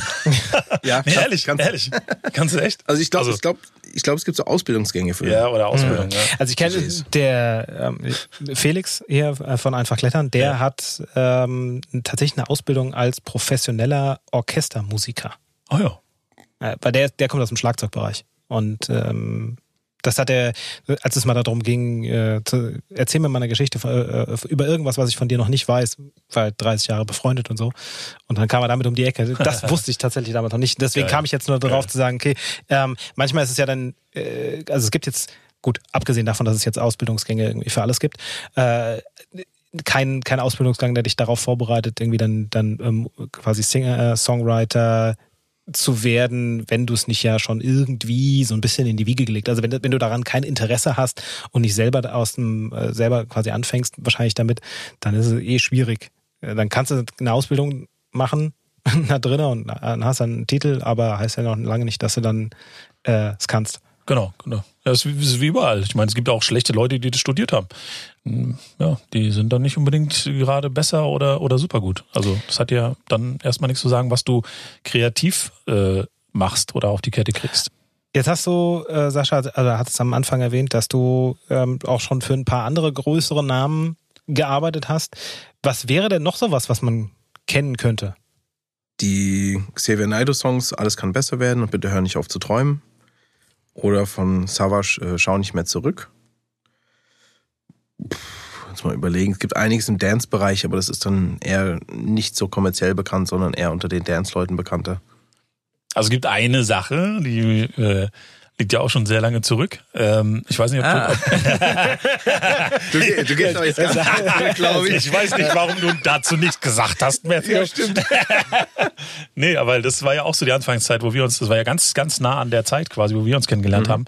Ja, Nee, ehrlich, kannst- ehrlich. Kannst du echt? Also ich glaube, Also- ich glaube, ich glaube, es gibt so Ausbildungsgänge für. Ja, oder Ausbildung, ja. Also ich kenne der ähm, Felix hier äh, von Einfach Klettern, der Ja. hat ähm, tatsächlich eine Ausbildung als professioneller Orchestermusiker. Oh ja. Äh, weil der, der kommt aus dem Schlagzeugbereich. Und ähm, das hat er, als es mal darum ging, äh, zu, erzähl mir mal eine Geschichte äh, über irgendwas, was ich von dir noch nicht weiß, weil 30 Jahre befreundet und so. Und dann kam er damit um die Ecke. Das <laughs> wusste ich tatsächlich damals noch nicht. Deswegen Geil. kam ich jetzt nur darauf Geil. zu sagen, okay, ähm, manchmal ist es ja dann, äh, also es gibt jetzt, gut, abgesehen davon, dass es jetzt Ausbildungsgänge irgendwie für alles gibt, äh, kein, kein Ausbildungsgang, der dich darauf vorbereitet, irgendwie dann, dann ähm, quasi Singer, äh, Songwriter zu werden, wenn du es nicht ja schon irgendwie so ein bisschen in die Wiege gelegt. Also wenn, wenn du daran kein Interesse hast und nicht selber aus dem äh, selber quasi anfängst, wahrscheinlich damit, dann ist es eh schwierig. Äh, Dann kannst du eine Ausbildung machen <laughs> da drinnen und dann hast du einen Titel, aber heißt ja noch lange nicht, dass du dann äh, es kannst. Genau, genau. Ja, das ist wie, überall. Ich meine, es gibt auch schlechte Leute, die das studiert haben. Hm, Ja, die sind dann nicht unbedingt gerade besser oder, oder super gut. Also das hat ja dann erstmal nichts zu sagen, was du kreativ äh, machst oder auf die Kette kriegst. Jetzt hast du, äh, Sascha, also hat es am Anfang erwähnt, dass du ähm, auch schon für ein paar andere größere Namen gearbeitet hast. Was wäre denn noch sowas, was man kennen könnte? Die Xavier Naidoo Songs Alles kann besser werden und bitte hör nicht auf zu träumen. Oder von Savage äh, Schau nicht mehr zurück. Puh, jetzt mal überlegen. Es gibt einiges im Dance-Bereich, aber das ist dann eher nicht so kommerziell bekannt, sondern eher unter den Dance-Leuten bekannter. Also es gibt eine Sache, die äh, liegt ja auch schon sehr lange zurück. Ähm, ich weiß nicht, ob, Ah. <laughs> du, Du, du gehst aber jetzt ganz <laughs> glaube ich. Ich weiß nicht, warum du dazu nichts gesagt hast, Matthew. Ja, stimmt. <laughs> nee, aber das war ja auch so die Anfangszeit, wo wir uns, das war ja ganz, ganz nah an der Zeit quasi, wo wir uns kennengelernt haben.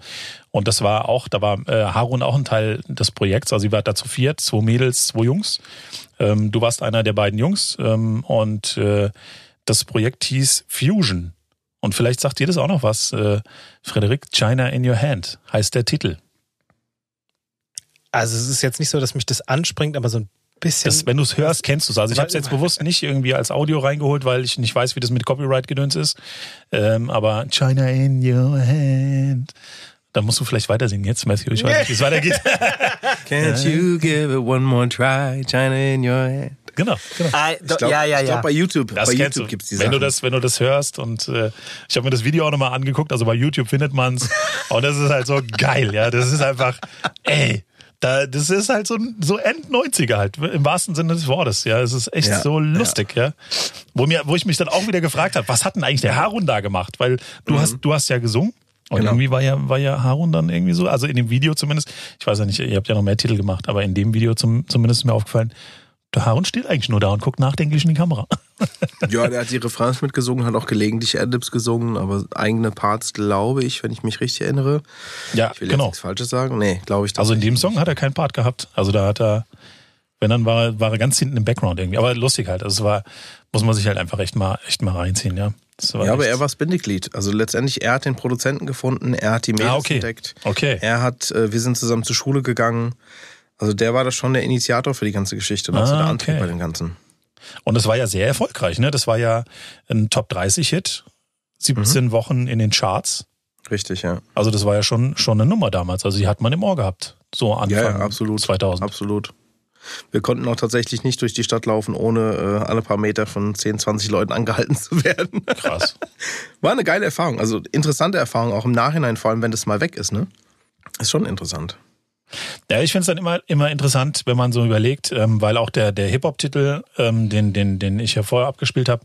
Und das war auch, da war äh, Harun auch ein Teil des Projekts. Also sie war da zu viert, zwei Mädels, zwei Jungs. Ähm, du warst einer der beiden Jungs ähm, und äh, das Projekt hieß Fusion. Und vielleicht sagt dir das auch noch was. Äh, Frederik, China in Your Hand heißt der Titel. Also es ist jetzt nicht so, dass mich das anspringt, aber so ein bisschen. Das, wenn du es hörst, kennst du es. Also ich habe es jetzt bewusst nicht irgendwie als Audio reingeholt, weil ich nicht weiß, wie das mit Copyright-Gedöns ist. Ähm, aber China in your hand. Da musst du vielleicht weiter singen jetzt, Matthew. Ich weiß nicht, wie es weitergeht. <laughs> Can't you give it one more try, China in your hand. Genau, genau. Ah, Ich glaube, ja, ja, ich glaub, ja. bei YouTube, Das bei YouTube du. gibt's die wenn Sachen. du das, wenn du das hörst und äh, ich habe mir das Video auch nochmal angeguckt, also bei YouTube findet man's <laughs> und das ist halt so geil, ja. Das ist einfach, ey, da, das ist halt so, so End-90er halt, im wahrsten Sinne des Wortes, ja. Es ist echt Ja, so lustig, ja. Wo, mir, wo ich mich dann auch wieder gefragt habe, was hat denn eigentlich der Harun da gemacht? Weil du hast, du hast ja gesungen. Und Genau. irgendwie war ja, war ja Harun dann irgendwie so, also in dem Video zumindest, ich weiß ja nicht, ihr habt ja noch mehr Titel gemacht, aber in dem Video zum, zumindest ist mir aufgefallen, der Harun steht eigentlich nur da und guckt nachdenklich in die Kamera. <laughs> Ja, der hat die Refrains mitgesungen, hat auch gelegentlich Adlibs gesungen, aber eigene Parts, glaube ich, wenn ich mich richtig erinnere. Ja, Ich will genau. jetzt nichts Falsches sagen. Nee, glaube ich Also in dem Song hat er keinen Part gehabt. Also da hat er, wenn dann war er, war er ganz hinten im Background irgendwie. Aber lustig halt. Also es war, muss man sich halt einfach echt mal, echt mal reinziehen, ja. Ja, aber echt- er war das Bindeglied. Also letztendlich, er hat den Produzenten gefunden, er hat die Mädels Ah, okay. entdeckt. Okay. Er hat, äh, wir sind zusammen zur Schule gegangen. Also der war da schon der Initiator für die ganze Geschichte und auch so Ah, der Antrieb okay. bei dem Ganzen. Und das war ja sehr erfolgreich, ne? Das war ja ein Top 30 Hit. 17 Mhm. Wochen in den Charts. Richtig, ja. Also das war ja schon, schon eine Nummer damals. Also die hat man im Ohr gehabt. So Anfang Ja, ja, absolut. 2000. Absolut. Wir konnten auch tatsächlich nicht durch die Stadt laufen, ohne äh, alle paar Meter von 10, 20 Leuten angehalten zu werden. Krass. <laughs> War eine geile Erfahrung. Also interessante Erfahrung, auch im Nachhinein, vor allem wenn das mal weg ist, ne? Ist schon interessant. Ja, ich finde es dann immer, immer interessant, wenn man so überlegt, ähm, weil auch der, der Hip-Hop-Titel, ähm, den, den, den ich ja vorher abgespielt habe,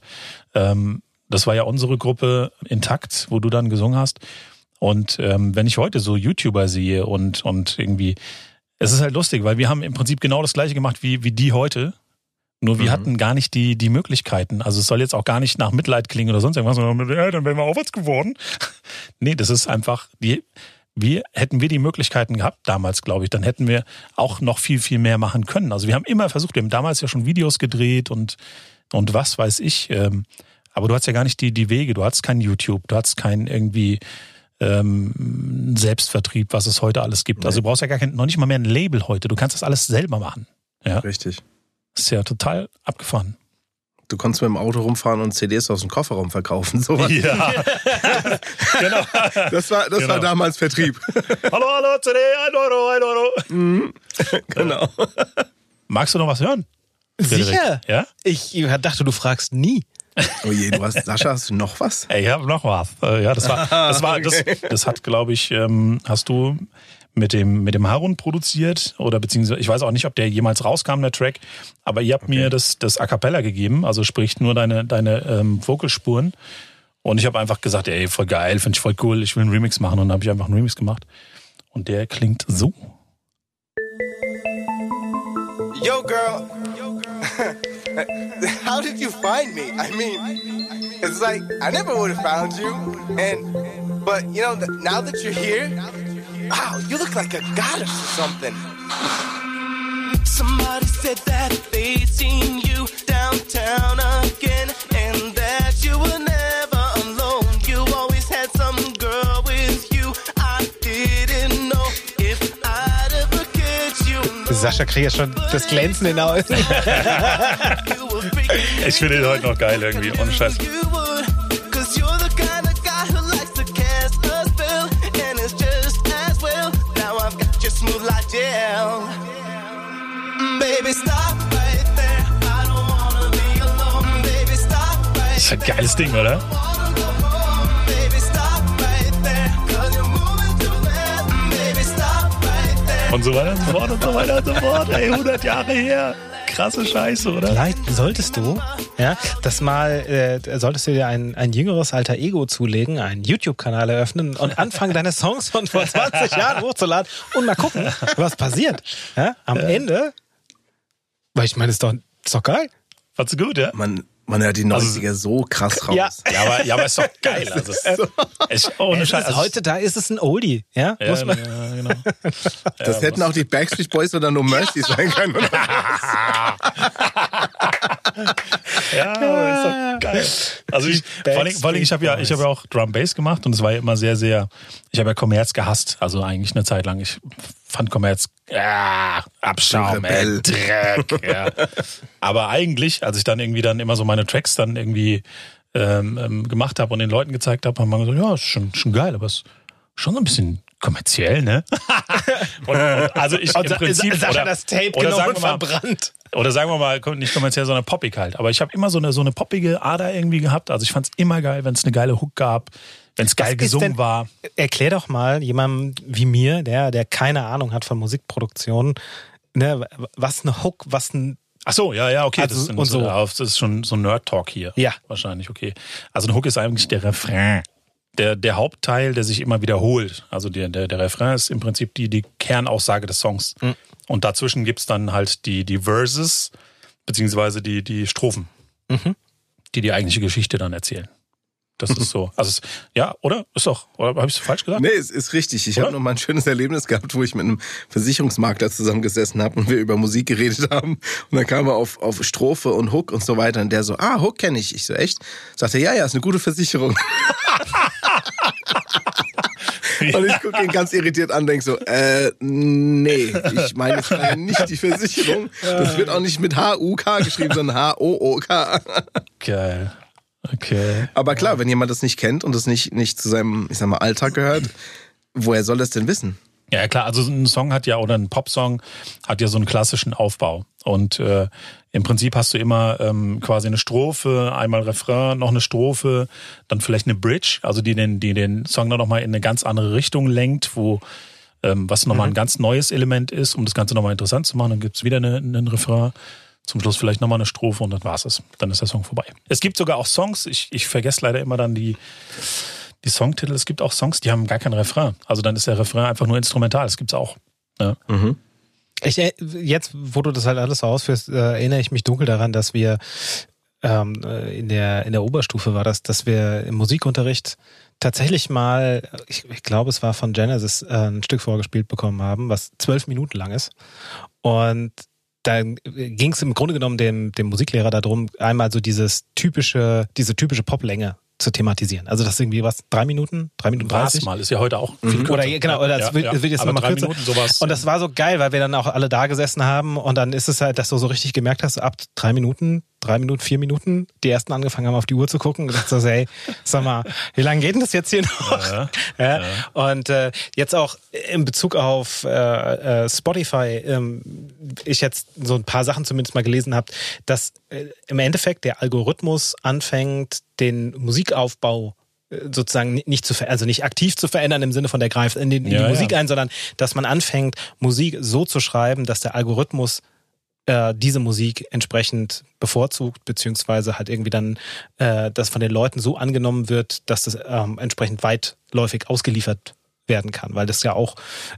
ähm, das war ja unsere Gruppe intakt, wo du dann gesungen hast. Und ähm, wenn ich heute so YouTuber sehe und, und irgendwie, es ist halt lustig, weil wir haben im Prinzip genau das gleiche gemacht wie, wie die heute. Nur wir Mhm. hatten gar nicht die, die Möglichkeiten. Also es soll jetzt auch gar nicht nach Mitleid klingen oder sonst irgendwas, sondern ja, dann wären wir aufwärts geworden. <laughs> nee, das ist einfach, die, wir hätten wir die Möglichkeiten gehabt damals, glaube ich, dann hätten wir auch noch viel, viel mehr machen können. Also wir haben immer versucht, wir haben damals ja schon Videos gedreht und, und was weiß ich. Ähm, aber du hast ja gar nicht die, die Wege, du hattest kein YouTube, du hattest kein irgendwie ähm, Selbstvertrieb, was es heute alles gibt. Also du brauchst ja gar kein, noch nicht mal mehr ein Label heute. Du kannst das alles selber machen. Ja, Richtig. das ist ja total abgefahren. Du konntest mit dem Auto rumfahren und CDs aus dem Kofferraum verkaufen. So was. Ja, <laughs> genau. Das war, das Genau. war damals Vertrieb. <laughs> Hallo, hallo, CD, ein Euro, ein Euro. genau. <laughs> Magst du noch was hören? Frederik? Sicher. Ja? Ich dachte, du fragst nie. Oh je, du hast, Sascha, hast du noch was? Ey, Ich habe noch was. Äh, Ja, das war, das war, das, das hat, glaube ich, ähm, hast du mit dem mit dem Harun produziert oder beziehungsweise ich weiß auch nicht, ob der jemals rauskam der Track, aber ihr habt mir das das A cappella gegeben, also sprich nur deine deine ähm, Vocalspuren und ich habe einfach gesagt, ey, voll geil, finde ich voll cool, ich will einen Remix machen und dann habe ich einfach einen Remix gemacht und der klingt so. Yo, girl. <laughs> How did you find me? I mean, it's like I never would have found you. And, but you know, now that you're here, wow, you look like a goddess or something. Somebody said that they seen you downtown again, and that you were never alone. You always had some girl with you. I didn't know if I'd ever catch you. Sascha kriegt ja schon das Glänzen in den Augen. <laughs> Ich finde den heute noch geil irgendwie, ohne Scheiß. Ist ein geiles Ding, oder? Und so weiter und so fort und so weiter und so fort. Ey, 100 Jahre her. Krasse Scheiße, oder? Vielleicht solltest du, ja, das mal, äh, solltest du dir ein, ein jüngeres alter Ego zulegen, einen YouTube-Kanal eröffnen und anfangen, deine Songs von vor 20 Jahren hochzuladen und mal gucken, was passiert. Ja, am Ende, weil ich meine, ist doch, ist doch geil. Fandst du gut, ja? Man, man hört die 90er so krass raus. Ja. Ja, aber, ja, aber ist doch <laughs> geil. Also, es, es, ohne Es Scheiß. ist, also, heute, da ist es ein Oldie, ja, ja, muss man. ja, genau. <laughs> Das hätten auch die Backstreet Boys oder No Mercy sein können. Oder? <laughs> Ja, aber ist doch geil. Also ich, vor allem, vor allem, ich habe ja, ich habe ja auch Drum Bass gemacht und es war ja immer sehr, sehr. Ich habe ja Kommerz gehasst, also eigentlich eine Zeit lang. Ich fand Kommerz ja, Abschaum, ey. Dreck. <laughs> Ja. Aber eigentlich, als ich dann irgendwie dann immer so meine Tracks dann irgendwie ähm, ähm, gemacht habe und den Leuten gezeigt habe, haben man gesagt, ja, ist schon, schon geil, aber es ist schon so ein bisschen kommerziell, ne? <laughs> und, und, also ich Und im Prinzip Sascha oder, das Tape oder genommen und wir verbrannt. oder sagen wir mal, nicht kommerziell, sondern poppig halt. Aber ich habe immer so eine, so eine poppige Ader irgendwie gehabt. Also ich fand es immer geil, wenn es eine geile Hook gab, wenn es geil ist gesungen denn- war. Erklär doch mal jemandem wie mir, der, der keine Ahnung hat von Musikproduktion, ne, was eine Hook, was ein Ach so, ja, ja, okay. Also, das, sind und so. so. das ist schon so ein Nerd-Talk hier. Ja. Wahrscheinlich, okay. Also ein Hook ist eigentlich der Refrain. Der, der Hauptteil, der sich immer wiederholt. Also der, der, der Refrain ist im Prinzip die, die Kernaussage des Songs. Mhm. Und dazwischen gibt's dann halt die, die Verses, beziehungsweise die, die Strophen, Mhm. die die eigentliche Geschichte dann erzählen. Das ist so. Also es, ja, oder? Ist doch. Oder habe ich es falsch gesagt? Nee, es ist richtig. Ich habe noch mal ein schönes Erlebnis gehabt, wo ich mit einem Versicherungsmakler zusammengesessen habe und wir über Musik geredet haben. Und dann kam er auf, auf Strophe und Hook und so weiter. Und der so, ah, Hook kenne ich. Ich so, echt? Sagte, ja, ja, ist eine gute Versicherung. <laughs> Und ich gucke ihn ganz irritiert an, denke so, äh, nee, ich meine jetzt nicht die Versicherung. Das wird auch nicht mit H-U-K geschrieben, sondern H-O-O-K. Geil. Okay. Aber klar, wenn jemand das nicht kennt und das nicht, nicht zu seinem, ich sag mal, Alltag gehört, woher soll das denn wissen? Ja, klar, also ein Song hat ja, oder ein Popsong hat ja so einen klassischen Aufbau. Und äh, im Prinzip hast du immer ähm, quasi eine Strophe, einmal Refrain, noch eine Strophe, dann vielleicht eine Bridge, also die den, die den Song dann nochmal in eine ganz andere Richtung lenkt, wo ähm, was nochmal ein ganz neues Element ist, um das Ganze nochmal interessant zu machen. Dann gibt's wieder eine, einen Refrain. Zum Schluss vielleicht nochmal eine Strophe und dann war's es. Dann ist der Song vorbei. Es gibt sogar auch Songs, ich, ich vergesse leider immer dann die, die Songtitel. Es gibt auch Songs, die haben gar kein Refrain. Also dann ist der Refrain einfach nur instrumental. Das gibt's auch. Ja. Ich, äh, jetzt, wo du das halt alles so ausführst, äh, erinnere ich mich dunkel daran, dass wir ähm, äh, in der in der Oberstufe war das, dass wir im Musikunterricht tatsächlich mal, ich, ich glaube, es war von Genesis äh, ein Stück vorgespielt bekommen haben, was zwölf Minuten lang ist. Und dann ging es im Grunde genommen dem, dem Musiklehrer darum, einmal so dieses typische, diese typische Poplänge zu thematisieren. Also das ist irgendwie was, drei Minuten, drei Minuten dreißig. mal, ist ja heute auch viel kürzer. Oder genau, oder das Ja, wird, ja. das wird jetzt nochmal kürzer. Minuten sowas. Und das war so geil, weil wir dann auch alle da gesessen haben und dann ist es halt, dass du so richtig gemerkt hast, ab drei Minuten, drei Minuten, vier Minuten, die ersten angefangen haben auf die Uhr zu gucken und gedacht so, hey, sag mal, wie lange geht denn das jetzt hier noch? Ja, Ja. Und äh, jetzt auch in Bezug auf äh, äh, Spotify, ähm, ich jetzt so ein paar Sachen zumindest mal gelesen habe, dass äh, im Endeffekt der Algorithmus anfängt, den Musikaufbau äh, sozusagen ni- nicht zu also nicht aktiv zu verändern im Sinne von der greift in, den, in Ja, die ja. Musik ein, sondern dass man anfängt Musik so zu schreiben, dass der Algorithmus äh, diese Musik entsprechend bevorzugt, beziehungsweise halt irgendwie dann äh, das von den Leuten so angenommen wird, dass das ähm, entsprechend weitläufig ausgeliefert werden kann, weil das ja auch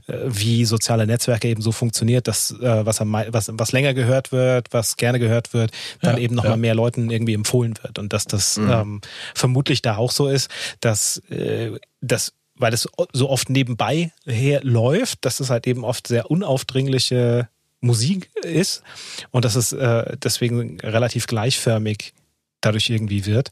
äh, wie soziale Netzwerke eben so funktioniert, dass äh, was, am, was was länger gehört wird, was gerne gehört wird, dann Ja, eben noch ja. mal mehr Leuten irgendwie empfohlen wird. Und dass das ähm, vermutlich da auch so ist, dass äh, das weil es so oft nebenbei her läuft, dass es halt eben oft sehr unaufdringliche Musik ist und dass es äh, deswegen relativ gleichförmig dadurch irgendwie wird.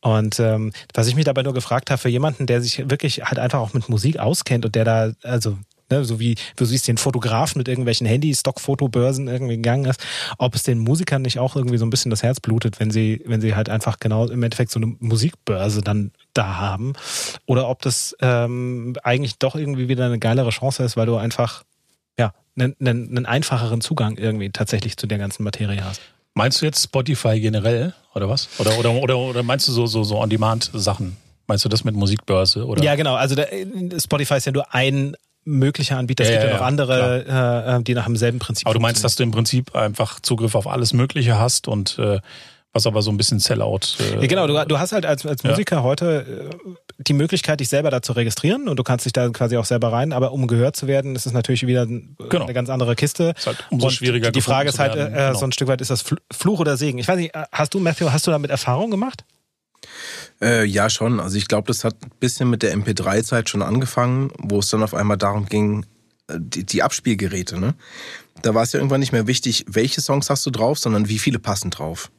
Und ähm, was ich mich dabei nur gefragt habe, für jemanden, der sich wirklich halt einfach auch mit Musik auskennt und der da, also ne, so wie du siehst, den Fotografen mit irgendwelchen Handy-Stock-Fotobörsen irgendwie gegangen ist, ob es den Musikern nicht auch irgendwie so ein bisschen das Herz blutet, wenn sie, wenn sie halt einfach genau im Endeffekt so eine Musikbörse dann da haben. Oder ob das ähm, eigentlich doch irgendwie wieder eine geilere Chance ist, weil du einfach einen, einen, einen einfacheren Zugang irgendwie tatsächlich zu der ganzen Materie hast. Meinst du jetzt Spotify generell oder was? Oder oder oder, oder meinst du so so so On-Demand-Sachen? Meinst du das mit Musikbörse oder? Ja, genau. Also der, Spotify ist ja nur ein möglicher Anbieter. Es Ja, gibt ja, ja, noch andere, äh, die nach demselben Prinzip Aber du meinst, dass du im Prinzip einfach Zugriff auf alles Mögliche hast und äh, was aber so ein bisschen Sellout. Äh, Ja, genau, du, du hast halt als, als Ja. Musiker heute äh, die Möglichkeit, dich selber da zu registrieren und du kannst dich da quasi auch selber rein, aber um gehört zu werden, ist es natürlich wieder ein- Genau. eine ganz andere Kiste. Ist halt umso und schwieriger Die Frage ist halt äh, werden, so genau. ein Stück weit, ist das Fl- Fluch oder Segen? Ich weiß nicht, äh, hast du, Matthew, hast du damit Erfahrung gemacht? Äh, ja, schon. Also ich glaube, das hat ein bisschen mit der MP3-Zeit schon angefangen, wo es dann auf einmal darum ging, äh, die, die Abspielgeräte, ne? Da war es ja irgendwann nicht mehr wichtig, welche Songs hast du drauf, sondern wie viele passen drauf.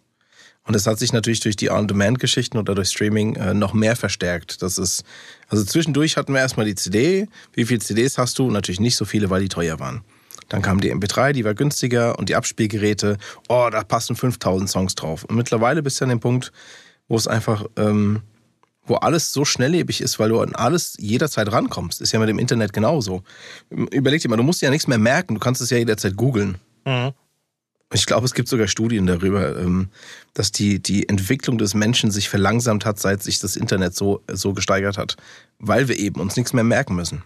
Und das hat sich natürlich durch die On-Demand-Geschichten oder durch Streaming äh, noch mehr verstärkt. Das ist, also zwischendurch hatten wir erstmal die CD. Wie viele CDs hast du? Natürlich nicht so viele, weil die teuer waren. Dann kam die MP3, die war günstiger und die Abspielgeräte. Oh, da passen 5000 Songs drauf. Und mittlerweile bist du an dem Punkt, wo es einfach, ähm, wo alles so schnelllebig ist, weil du an alles jederzeit rankommst. Ist ja mit dem Internet genauso. Überleg dir mal, du musst ja nichts mehr merken, du kannst es ja jederzeit googeln. Ich glaube, es gibt sogar Studien darüber, ähm, dass die, die Entwicklung des Menschen sich verlangsamt hat, seit sich das Internet so, so gesteigert hat, weil wir eben uns nichts mehr merken müssen.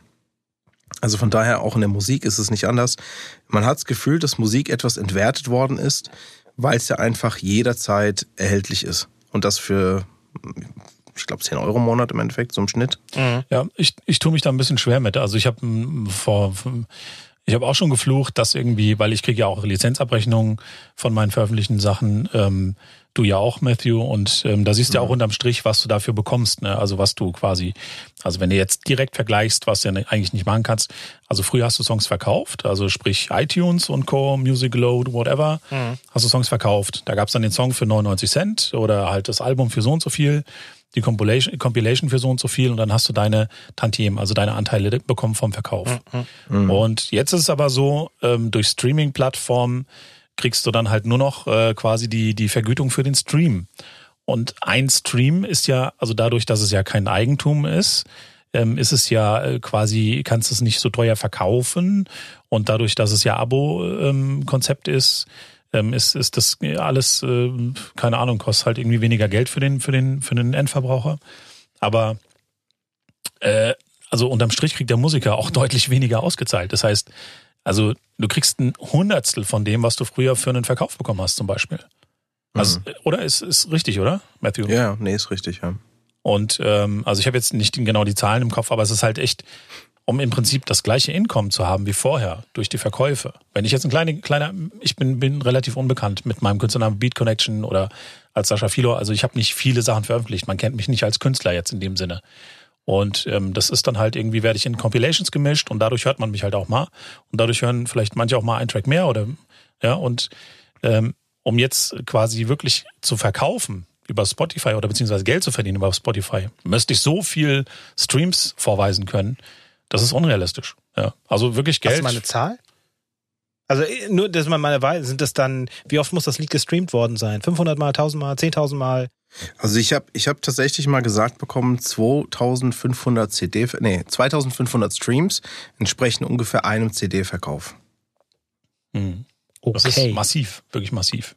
Also von daher auch in der Musik ist es nicht anders. Man hat das Gefühl, dass Musik etwas entwertet worden ist, weil es ja einfach jederzeit erhältlich ist. Und das für, ich glaube, 10 Euro im Monat im Endeffekt, so im Schnitt. Ja, ich, ich tue mich da ein bisschen schwer mit. Also ich habe vor Ich habe auch schon geflucht, dass irgendwie, weil ich kriege ja auch Lizenzabrechnungen von meinen veröffentlichten Sachen, ähm, du ja auch, Matthew, und ähm, da siehst du ja auch unterm Strich, was du dafür bekommst, ne? Also was du quasi, also wenn du jetzt direkt vergleichst, was du ja eigentlich nicht machen kannst, also früher hast du Songs verkauft, also sprich iTunes und Co., Music Load, whatever, hast du Songs verkauft. Da gab's dann den Song für 99 Cent oder halt das Album für so und so viel, die Compilation, Compilation für so und so viel und dann hast du deine Tantiem, also deine Anteile bekommen vom Verkauf. Und jetzt ist es aber so, ähm, durch Streaming-Plattformen kriegst du dann halt nur noch äh, quasi die, die Vergütung für den Stream. Und ein Stream ist ja, also dadurch, dass es ja kein Eigentum ist, ähm, ist es ja äh, quasi, kannst du es nicht so teuer verkaufen. Und dadurch, dass es ja Abo-Konzept ist, ähm, ist, ist das alles, äh, keine Ahnung, kostet halt irgendwie weniger Geld für den, für den, für den Endverbraucher. Aber äh, also unterm Strich kriegt der Musiker auch <laughs> deutlich weniger ausgezahlt. Das heißt, also du kriegst ein Hundertstel von dem, was du früher für einen Verkauf bekommen hast, zum Beispiel. Also, Oder ist, ist richtig, oder, Matthew? Ja, nee, ist richtig, ja. Und ähm, also ich habe jetzt nicht genau die Zahlen im Kopf, aber es ist halt echt, um im Prinzip das gleiche Einkommen zu haben wie vorher durch die Verkäufe. Wenn ich jetzt ein kleiner, kleiner, ich bin, bin relativ unbekannt mit meinem Künstlernamen Beat Connection oder als Sascha Filo, also ich habe nicht viele Sachen veröffentlicht. Man kennt mich nicht als Künstler jetzt in dem Sinne. Und ähm, das ist dann halt irgendwie, werde ich in Compilations gemischt und dadurch hört man mich halt auch mal. Und dadurch hören vielleicht manche auch mal einen Track mehr oder ja, und ähm, um jetzt quasi wirklich zu verkaufen über Spotify oder beziehungsweise Geld zu verdienen über Spotify, müsste ich so viel Streams vorweisen können. Das ist unrealistisch. Ja. Also wirklich Hast du Geld. mal eine Zahl? Also äh, nur, dass man mal weiß, sind das dann, wie oft muss das Lied gestreamt worden sein? 500 Mal, 1000 Mal, 10.000 Mal? Also ich habe ich hab tatsächlich mal gesagt bekommen, 2500 CD, nee, 2500 Streams entsprechen ungefähr einem CD-Verkauf. Mhm. Okay. Das ist massiv, wirklich massiv.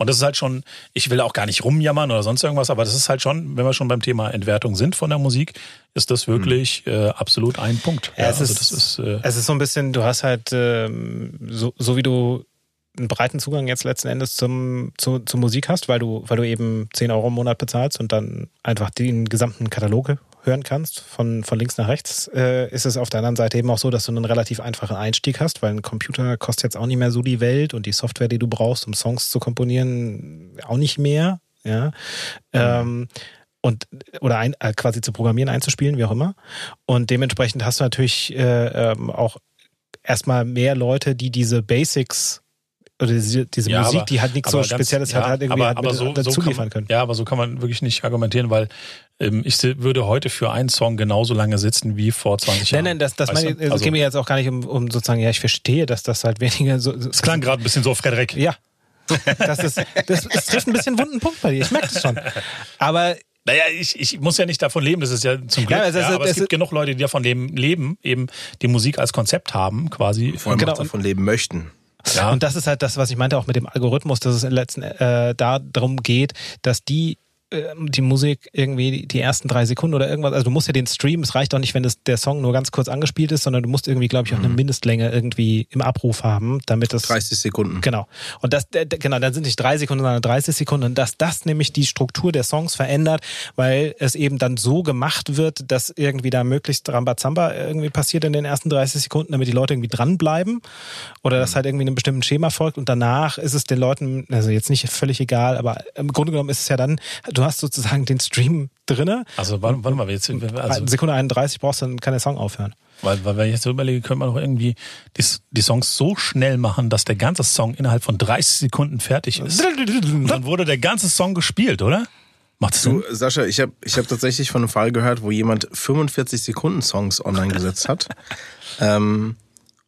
Und das ist halt schon, ich will auch gar nicht rumjammern oder sonst irgendwas, aber das ist halt schon, wenn wir schon beim Thema Entwertung sind von der Musik, ist das wirklich äh, absolut ein Punkt. Ja, es, also ist, ist äh, es ist so ein bisschen, du hast halt, ähm, so, so wie du einen breiten Zugang jetzt letzten Endes zum, zu, zur Musik hast, weil du, weil du eben 10 Euro im Monat bezahlst und dann einfach den gesamten Katalog hören kannst, von, von links nach rechts, äh, ist es auf der anderen Seite eben auch so, dass du einen relativ einfachen Einstieg hast, weil ein Computer kostet jetzt auch nicht mehr so die Welt und die Software, die du brauchst, um Songs zu komponieren, auch nicht mehr. Ja. Ähm, und oder ein, äh, quasi zu programmieren, einzuspielen, wie auch immer. Und dementsprechend hast du natürlich äh, ähm, auch erstmal mehr Leute, die diese Basics oder diese, diese Ja, Musik, aber- die halt nichts so ganz- Spezielles hat, ja, halt irgendwie aber- aber mit so- so dazu kann liefern man- können. Ja, aber so kann man wirklich nicht argumentieren, weil ähm, ich würde heute für einen Song genauso lange sitzen wie vor 20 Nein, Jahren. nein, das, das, Weißt meine, du? es Also, geht mir jetzt auch gar nicht um, um sozusagen, ja, ich verstehe, dass das halt weniger so. so Es klang gerade ein bisschen so, Frederik. Ja. Das, ist, das, das trifft ein bisschen wunden Punkt bei dir, ich merke das schon. Aber Naja, ich, ich muss ja nicht davon leben, das ist ja zum Glück. Ja, Ja, es ist- aber es es gibt ist- genug Leute, die davon leben, leben, eben die Musik als Konzept haben, quasi. Vor allem Genau. auch davon leben möchten. Ja. Und das ist halt das, was ich meinte auch mit dem Algorithmus, dass es letzten äh, da darum geht, dass die die Musik irgendwie die ersten drei Sekunden oder irgendwas, also du musst ja den Stream, es reicht doch nicht, wenn das, der Song nur ganz kurz angespielt ist, sondern du musst irgendwie, glaube ich, auch eine Mindestlänge irgendwie im Abruf haben, damit das 30 Sekunden. Genau. Und das, genau, dann sind nicht drei Sekunden, sondern 30 Sekunden. Und dass das nämlich die Struktur der Songs verändert, weil es eben dann so gemacht wird, dass irgendwie da möglichst Rambazamba irgendwie passiert in den ersten 30 Sekunden, damit die Leute irgendwie dranbleiben. Oder das halt irgendwie einem bestimmten Schema folgt. Und danach ist es den Leuten, also jetzt nicht völlig egal, aber im Grunde genommen ist es ja dann, du hast sozusagen den Stream drinne. Also warte, warte mal, jetzt, also, Sekunde 31 brauchst du, dann kann der Song aufhören. weil, weil wenn ich jetzt so überlege, könnte man doch irgendwie die, die Songs so schnell machen, dass der ganze Song innerhalb von 30 Sekunden fertig ist. Und dann wurde der ganze Song gespielt, oder? Macht das Sinn? Du, Sascha, ich habe ich hab tatsächlich von einem Fall gehört, wo jemand 45 Sekunden Songs online gesetzt hat <laughs> ähm,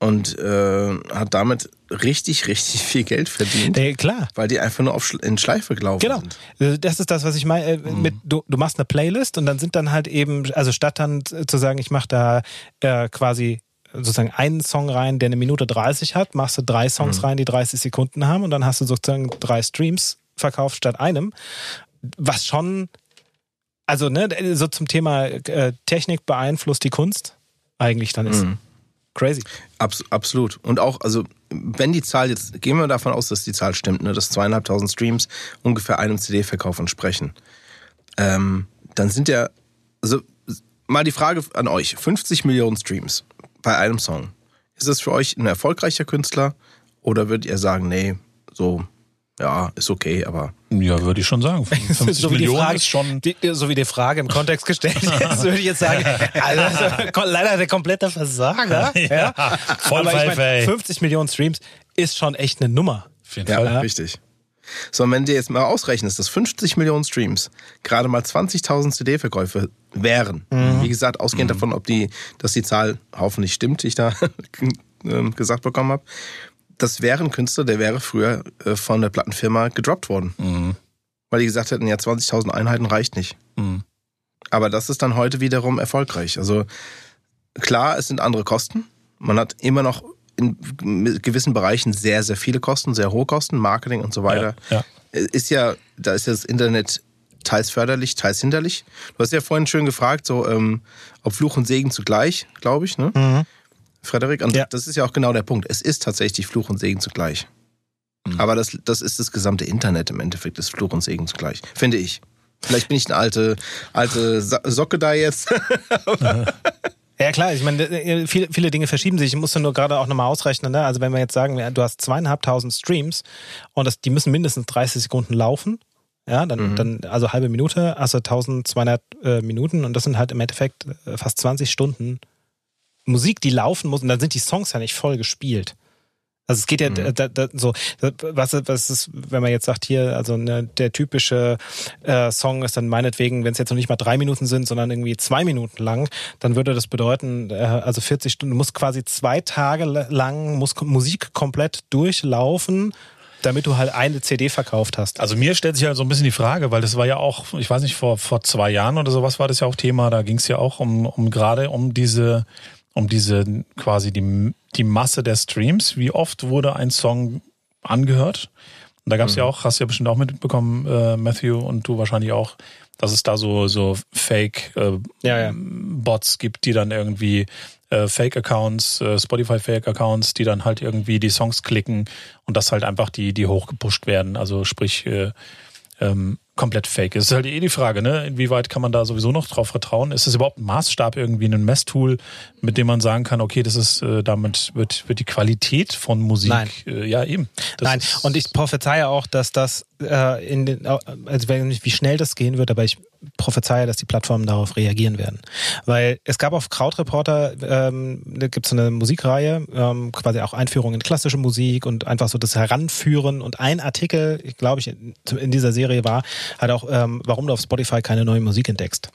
und äh, hat damit richtig, richtig <laughs> viel Geld verdient, Äh, klar. weil die einfach nur auf in Schleife gelaufen Genau. sind. Äh, Das ist das, was ich meine. äh, Mit du, du machst eine Playlist und dann sind dann halt eben, also statt dann zu sagen, ich mache da äh, quasi sozusagen einen Song rein, der eine Minute 30 hat, machst du drei Songs rein, die 30 Sekunden haben und dann hast du sozusagen drei Streams verkauft statt einem. Was schon, also ne, so zum Thema äh, Technik beeinflusst die Kunst eigentlich dann ist. Crazy. Abs absolut. Und auch, also, wenn die Zahl jetzt, gehen wir davon aus, dass die Zahl stimmt, ne, dass zweieinhalbtausend Streams ungefähr einem CD-Verkauf entsprechen. Ähm, dann sind ja, also, mal die Frage an euch: 50 Millionen Streams bei einem Song ist es für euch ein erfolgreicher Künstler oder würdet ihr sagen, nee, so, ja, ist okay, aber Ja, würde ich schon sagen. <laughs> 50 so, wie die Millionen Frage, ist schon. die, so wie die Frage im Kontext gestellt <laughs> ist, würde ich jetzt sagen, also, leider der komplette Versager. <laughs> ja. voll Aber ich mein, ey. 50 Millionen Streams ist schon echt eine Nummer. Auf jeden ja, Fall. richtig. So, und wenn du jetzt mal ausrechnest, dass 50 Millionen Streams gerade mal 20.000 CD-Verkäufe wären, wie gesagt, ausgehend davon, ob die, dass die Zahl hoffentlich stimmt, die ich da ähm, gesagt bekommen habe, das wäre ein Künstler, der wäre früher äh, von der Plattenfirma gedroppt worden. Weil die gesagt hätten, ja, 20.000 Einheiten reicht nicht. Mhm. Aber das ist dann heute wiederum erfolgreich. Also klar, es sind andere Kosten. Man hat immer noch in gewissen Bereichen sehr, sehr viele Kosten, sehr hohe Kosten, Marketing und so weiter. Ja, Ist ja, da ist ja das Internet teils förderlich, teils hinderlich. Du hast ja vorhin schön gefragt, so ähm, ob Fluch und Segen zugleich, glaube ich, ne? Frederik, und Ja. das ist ja auch genau der Punkt. Es ist tatsächlich Fluch und Segen zugleich. Aber das, das ist das gesamte Internet im Endeffekt, ist Fluch und Segen zugleich, finde ich. Vielleicht bin ich eine alte, alte Socke da jetzt. <laughs> Ja klar, ich meine, äh, viele, viele Dinge verschieben sich. Ich musste nur gerade auch nochmal ausrechnen. Ne? Also wenn wir jetzt sagen, du hast zweieinhalbtausend Streams und das, die müssen mindestens 30 Sekunden laufen, ja, dann, dann also halbe Minute, also 1200 äh, Minuten und das sind halt im Endeffekt äh, fast 20 Stunden Musik, die laufen muss und dann sind die Songs ja nicht voll gespielt. Also es geht ja da, da, so, was, was ist, wenn man jetzt sagt hier, also ne, der typische äh, Song ist dann meinetwegen, wenn es jetzt noch nicht mal drei Minuten sind, sondern irgendwie zwei Minuten lang, dann würde das bedeuten, äh, also 40 Stunden, du musst quasi zwei Tage lang muss Musik komplett durchlaufen, damit du halt eine CD verkauft hast. Also mir stellt sich halt so ein bisschen die Frage, weil das war ja auch, ich weiß nicht, vor, vor zwei Jahren oder sowas war das ja auch Thema, da ging es ja auch um, um gerade um diese, um diese quasi die, die Masse der Streams. Wie oft wurde ein Song angehört? Und da gab es ja auch, hast du ja bestimmt auch mitbekommen, äh, Matthew und du wahrscheinlich auch, dass es da so, so Fake äh, Ja, ja. Bots gibt, die dann irgendwie äh, Fake-Accounts, äh, Spotify-Fake-Accounts, die dann halt irgendwie die Songs klicken und das halt einfach die, die hochgepusht werden. Also sprich, äh, ähm, komplett fake. Es ist halt eh die Frage, ne? Inwieweit kann man da sowieso noch drauf vertrauen? Ist es überhaupt ein Maßstab, irgendwie ein Messtool, mit dem man sagen kann, okay, das ist, äh, damit wird, wird die Qualität von Musik, Nein. Äh, ja eben. Das Nein, ist- und ich prophezeie auch, dass das äh, in den, also ich weiß nicht, wie schnell das gehen wird, aber ich prophezeie, dass die Plattformen darauf reagieren werden. Weil es gab auf Krautreporter, ähm, da gibt es eine Musikreihe, ähm, quasi auch Einführung in klassische Musik und einfach so das Heranführen und ein Artikel, ich glaube ich, in, in dieser Serie war, halt auch, ähm, warum du auf Spotify keine neue Musik entdeckst.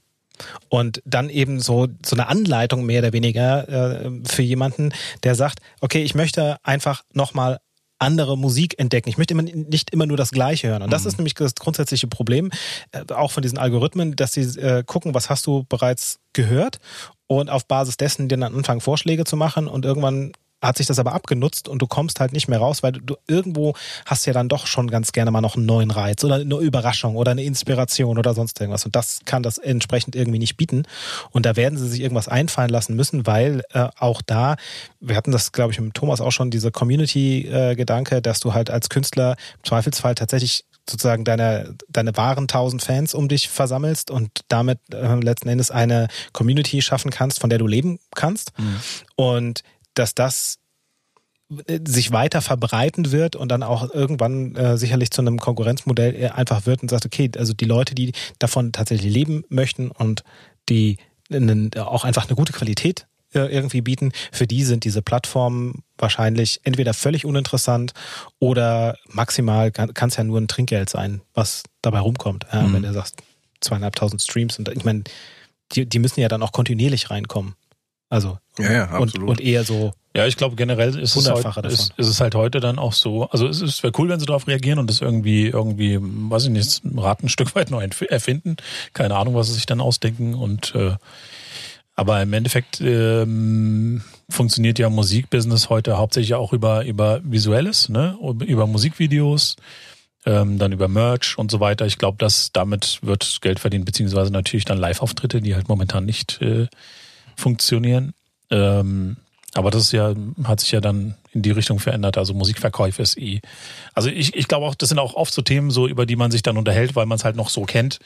Und dann eben so, so eine Anleitung mehr oder weniger äh, für jemanden, der sagt, okay, ich möchte einfach nochmal andere Musik entdecken. Ich möchte immer, nicht immer nur das Gleiche hören. Und das ist nämlich das grundsätzliche Problem, äh, auch von diesen Algorithmen, dass sie äh, gucken, was hast du bereits gehört und auf Basis dessen dir dann anfangen, Vorschläge zu machen und irgendwann hat sich das aber abgenutzt und du kommst halt nicht mehr raus, weil du, irgendwo hast ja dann doch schon ganz gerne mal noch einen neuen Reiz oder eine Überraschung oder eine Inspiration oder sonst irgendwas. Und das kann das entsprechend irgendwie nicht bieten. Und da werden sie sich irgendwas einfallen lassen müssen, weil äh, auch da, wir hatten das, glaube ich, mit Thomas auch schon, diese Community-Gedanke, dass du halt als Künstler im Zweifelsfall tatsächlich sozusagen deine, deine wahren tausend Fans um dich versammelst und damit äh, letzten Endes eine Community schaffen kannst, von der du leben kannst. Und dass das äh, sich weiter verbreiten wird und dann auch irgendwann äh, sicherlich zu einem Konkurrenzmodell äh, einfach wird und sagt, okay, also die Leute, die davon tatsächlich leben möchten und die einen, auch einfach eine gute Qualität äh, irgendwie bieten, für die sind diese Plattformen wahrscheinlich entweder völlig uninteressant oder maximal kann es ja nur ein Trinkgeld sein, was dabei rumkommt. Ja, Wenn du sagst, zweieinhalbtausend Streams und ich meine, die, die müssen ja dann auch kontinuierlich reinkommen. Also Ja, ja, und, absolut. und eher so Ja, ich glaube generell ist es, davon. ist, ist es halt heute dann auch so. Also es, es wäre cool, wenn sie darauf reagieren und das irgendwie, irgendwie, weiß ich nicht, Rad ein Stück <laughs> weit neu erfinden. Keine Ahnung, was sie sich dann ausdenken. Und äh, aber im Endeffekt ähm, funktioniert ja Musikbusiness heute hauptsächlich auch über, über Visuelles, ne? Über Musikvideos, ähm, dann über Merch und so weiter. Ich glaube, dass damit wird Geld verdient, beziehungsweise natürlich dann Live-Auftritte, die halt momentan nicht äh, funktionieren. Ähm, aber das ist ja, hat sich ja dann in die Richtung verändert. Also Musikverkäufe ist eh. Also ich, ich glaube auch, das sind auch oft so Themen, so über die man sich dann unterhält, weil man es halt noch so kennt.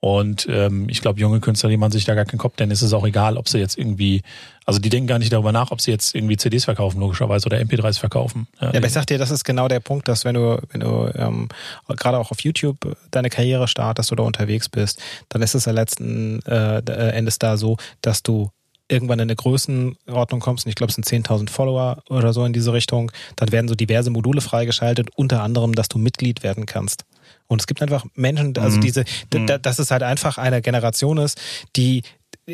Und ähm, ich glaube, junge Künstler, die machen sich da gar keinen Kopf, denn es ist auch egal, ob sie jetzt irgendwie, also die denken gar nicht darüber nach, ob sie jetzt irgendwie CDs verkaufen, logischerweise, oder MP3s verkaufen. Ja, aber ich sag dir, das ist genau der Punkt, dass wenn du, wenn du ähm, gerade auch auf YouTube deine Karriere startest oder unterwegs bist, dann ist es ja letzten äh, Endes da so, dass du irgendwann in eine Größenordnung kommst, und ich glaube, es sind 10.000 Follower oder so in diese Richtung, dann werden so diverse Module freigeschaltet, unter anderem, dass du Mitglied werden kannst. Und es gibt einfach Menschen, also Mhm. diese, Mhm. dass es halt einfach eine Generation ist, die,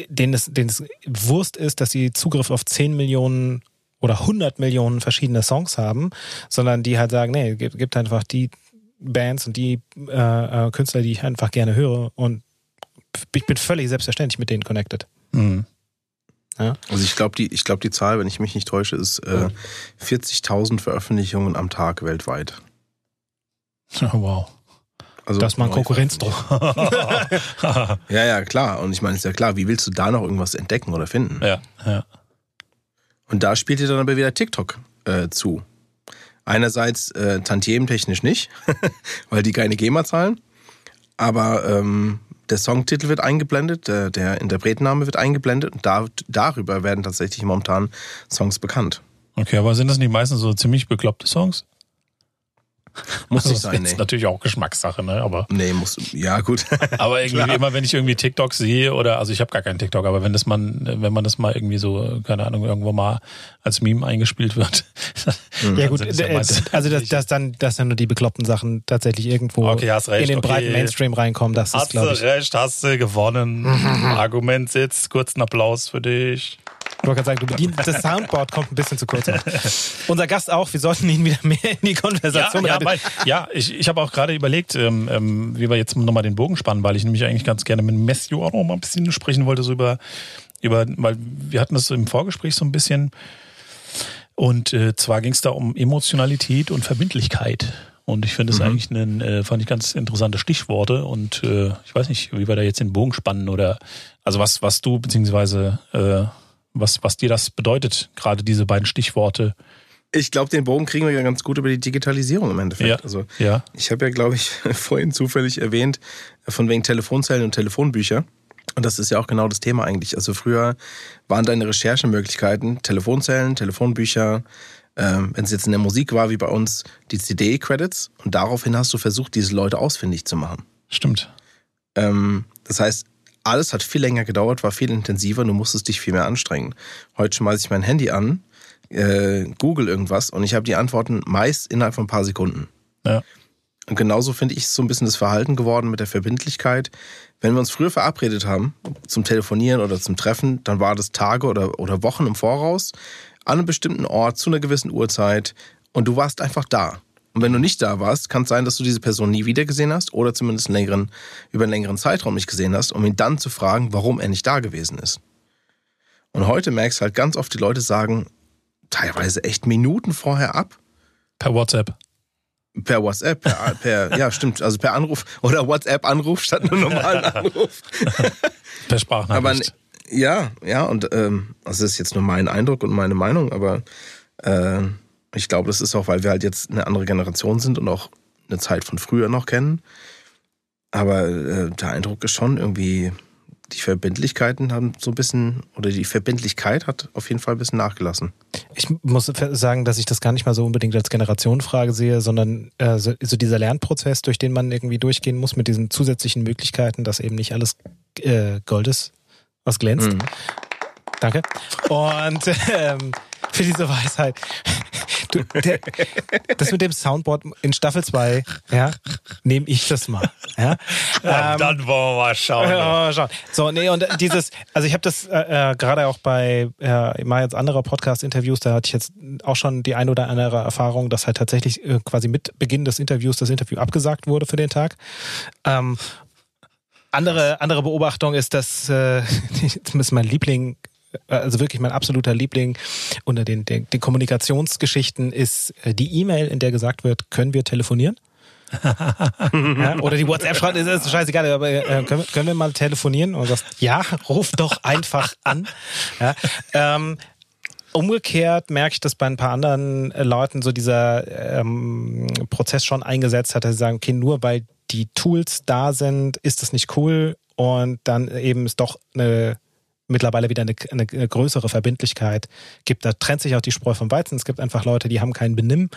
denen es, denen es Wurst ist, dass sie Zugriff auf 10 Millionen oder 100 Millionen verschiedene Songs haben, sondern die halt sagen, nee, gibt, gibt einfach die Bands und die äh, äh, Künstler, die ich einfach gerne höre und ich bin völlig selbstverständlich mit denen connected. Mhm. Also ich glaube, die, ich glaub, die Zahl, wenn ich mich nicht täusche, ist äh, 40.000 Veröffentlichungen am Tag weltweit. <laughs> Wow. Also Das ist mal ein neu Konkurrenzdruck. <laughs> Ja, ja, klar. Und ich meine, ist ja klar, wie willst du da noch irgendwas entdecken oder finden? ja, ja. Und da spielt dir dann aber wieder TikTok äh, zu. Einerseits äh, tantiementechnisch nicht, <laughs> weil die keine GEMA zahlen, aber ähm, der Songtitel wird eingeblendet, der, der Interpretenname wird eingeblendet und da, darüber werden tatsächlich momentan Songs bekannt. Okay, aber sind das nicht meistens so ziemlich bekloppte Songs? Muss nicht das <laughs> sein, ist nee. natürlich auch Geschmackssache, ne? Aber, Nee, muss, ja gut. <laughs> aber irgendwie immer, wenn ich irgendwie TikTok sehe oder, also ich habe gar keinen TikTok, aber wenn das man, wenn man das mal irgendwie so, keine Ahnung, irgendwo mal als Meme eingespielt wird. <laughs> Mhm. Ja dann gut, sind es ja äh, meistens- also dass, dass dann, dass dann nur die bekloppten Sachen tatsächlich irgendwo Okay, hast recht, in den okay. breiten Mainstream reinkommen, das ist Hast du glaube ich. recht, hast du gewonnen. Argument sitzt, kurzen Applaus für dich. Ich wollte gerade sagen, du bedienst, das Soundboard kommt ein bisschen zu kurz. <laughs> Unser Gast auch, wir sollten ihn wieder mehr in die Ja, Konversation ja, mit weil, ja ich, ich habe auch gerade überlegt, ähm, ähm, wie wir jetzt nochmal den Bogen spannen, weil ich nämlich eigentlich ganz gerne mit Matthew auch noch mal ein bisschen sprechen wollte, so über, über weil wir hatten das im Vorgespräch so ein bisschen. Und äh, zwar ging es da um Emotionalität und Verbindlichkeit. Und ich finde das eigentlich ein, äh, fand ich ganz interessante Stichworte. Und äh, ich weiß nicht, wie wir da jetzt den Bogen spannen oder also was, was du beziehungsweise äh, was, was dir das bedeutet, gerade diese beiden Stichworte. Ich glaube, den Bogen kriegen wir ja ganz gut über die Digitalisierung im Endeffekt. Ja. Also Ja. Ich habe ja, glaube ich, <laughs> vorhin zufällig erwähnt, von wegen Telefonzellen und Telefonbücher. Und das ist ja auch genau das Thema eigentlich. Also früher waren deine Recherchemöglichkeiten Telefonzellen, Telefonbücher, ähm, wenn es jetzt in der Musik war, wie bei uns, die CD-Credits. Und daraufhin hast du versucht, diese Leute ausfindig zu machen. Stimmt. Ähm, das heißt, alles hat viel länger gedauert, war viel intensiver, du musstest dich viel mehr anstrengen. Heute schmeiße ich mein Handy an, äh, google irgendwas und ich habe die Antworten meist innerhalb von ein paar Sekunden. Ja. Und genauso finde ich es so ein bisschen das Verhalten geworden mit der Verbindlichkeit. Wenn wir uns früher verabredet haben zum Telefonieren oder zum Treffen, dann war das Tage oder, oder Wochen im Voraus an einem bestimmten Ort zu einer gewissen Uhrzeit und du warst einfach da. Und wenn du nicht da warst, kann es sein, dass du diese Person nie wieder gesehen hast oder zumindest einen längeren, über einen längeren Zeitraum nicht gesehen hast, um ihn dann zu fragen, warum er nicht da gewesen ist. Und heute merkst du halt ganz oft, die Leute sagen teilweise echt Minuten vorher ab, Per WhatsApp. Per WhatsApp, per, <laughs> per ja stimmt, also per Anruf oder WhatsApp-Anruf statt einem normalen <laughs> Anruf. Per Sprachnachricht. Aber ja, ja, und ähm, das ist jetzt nur mein Eindruck und meine Meinung, aber äh, ich glaube, das ist auch, weil wir halt jetzt eine andere Generation sind und auch eine Zeit von früher noch kennen. Aber äh, der Eindruck ist schon irgendwie, die Verbindlichkeiten haben so ein bisschen, oder die Verbindlichkeit hat auf jeden Fall ein bisschen nachgelassen. Ich muss sagen, dass ich das gar nicht mal so unbedingt als Generationenfrage sehe, sondern äh, so, so dieser Lernprozess, durch den man irgendwie durchgehen muss mit diesen zusätzlichen Möglichkeiten, dass eben nicht alles äh, Gold ist, was glänzt. Mhm. Danke. Und <laughs> ähm, <laughs> für diese Weisheit. Du, der, das mit dem Soundboard in Staffel 2, ja, nehme ich das mal. Ja? Ja, Ähm, dann wollen wir mal schauen. ja, schon. So, nee, und dieses, also ich habe das äh, äh, gerade auch bei, äh, mache jetzt andere Podcast-Interviews, da hatte ich jetzt auch schon die ein oder andere Erfahrung, dass halt tatsächlich äh, quasi mit Beginn des Interviews das Interview abgesagt wurde für den Tag. Ähm, andere, andere Beobachtung ist, dass äh, <laughs> zumindest mein Liebling, also wirklich mein absoluter Liebling unter den, den, den Kommunikationsgeschichten ist äh, die E-Mail, in der gesagt wird, können wir telefonieren? <laughs> ja, oder die WhatsApp schreibt, ist, ist scheißegal, aber äh, können, wir- können wir mal telefonieren? Und du sagst, ja, ruf doch einfach an. Ja, ähm, Umgekehrt merke ich, dass bei ein paar anderen äh, Leuten so dieser ähm, Prozess schon eingesetzt hat, dass sie sagen, okay, nur weil die Tools da sind, ist das nicht cool und dann eben es doch eine mittlerweile wieder eine, eine, größere Verbindlichkeit gibt. Da trennt sich auch die Spreu vom Weizen. Es gibt einfach Leute, die haben kein Benimm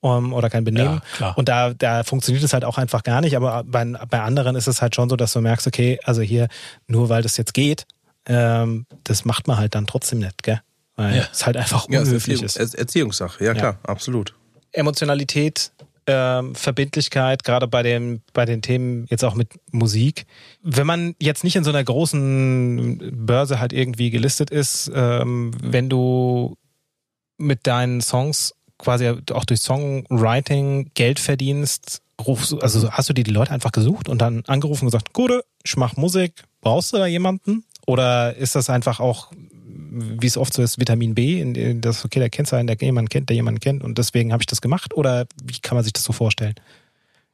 um, oder kein Benehmen. Ja. Und da, da funktioniert es halt auch einfach gar nicht. Aber bei, bei anderen ist es halt schon so, dass du merkst, okay, also hier, nur weil das jetzt geht, ähm, das macht man halt dann trotzdem nicht, gell? Weil Ja. es halt einfach Ja, es ist unhöflich Erziehung, ist. Er- Erziehungssache, ja, klar, absolut. Emotionalität, ähm, Verbindlichkeit, gerade bei den, bei den Themen jetzt auch mit Musik. Wenn man jetzt nicht in so einer großen Börse halt irgendwie gelistet ist, ähm, wenn du mit deinen Songs quasi auch durch Songwriting Geld verdienst, rufst also hast du dir die Leute einfach gesucht und dann angerufen und gesagt, Gute, ich mach Musik, brauchst du da jemanden? Oder ist das einfach auch, wie es oft so ist, Vitamin B, in, das, okay, der kennt seinen, der jemanden kennt, der jemanden kennt und deswegen habe ich das gemacht? Oder wie kann man sich das so vorstellen?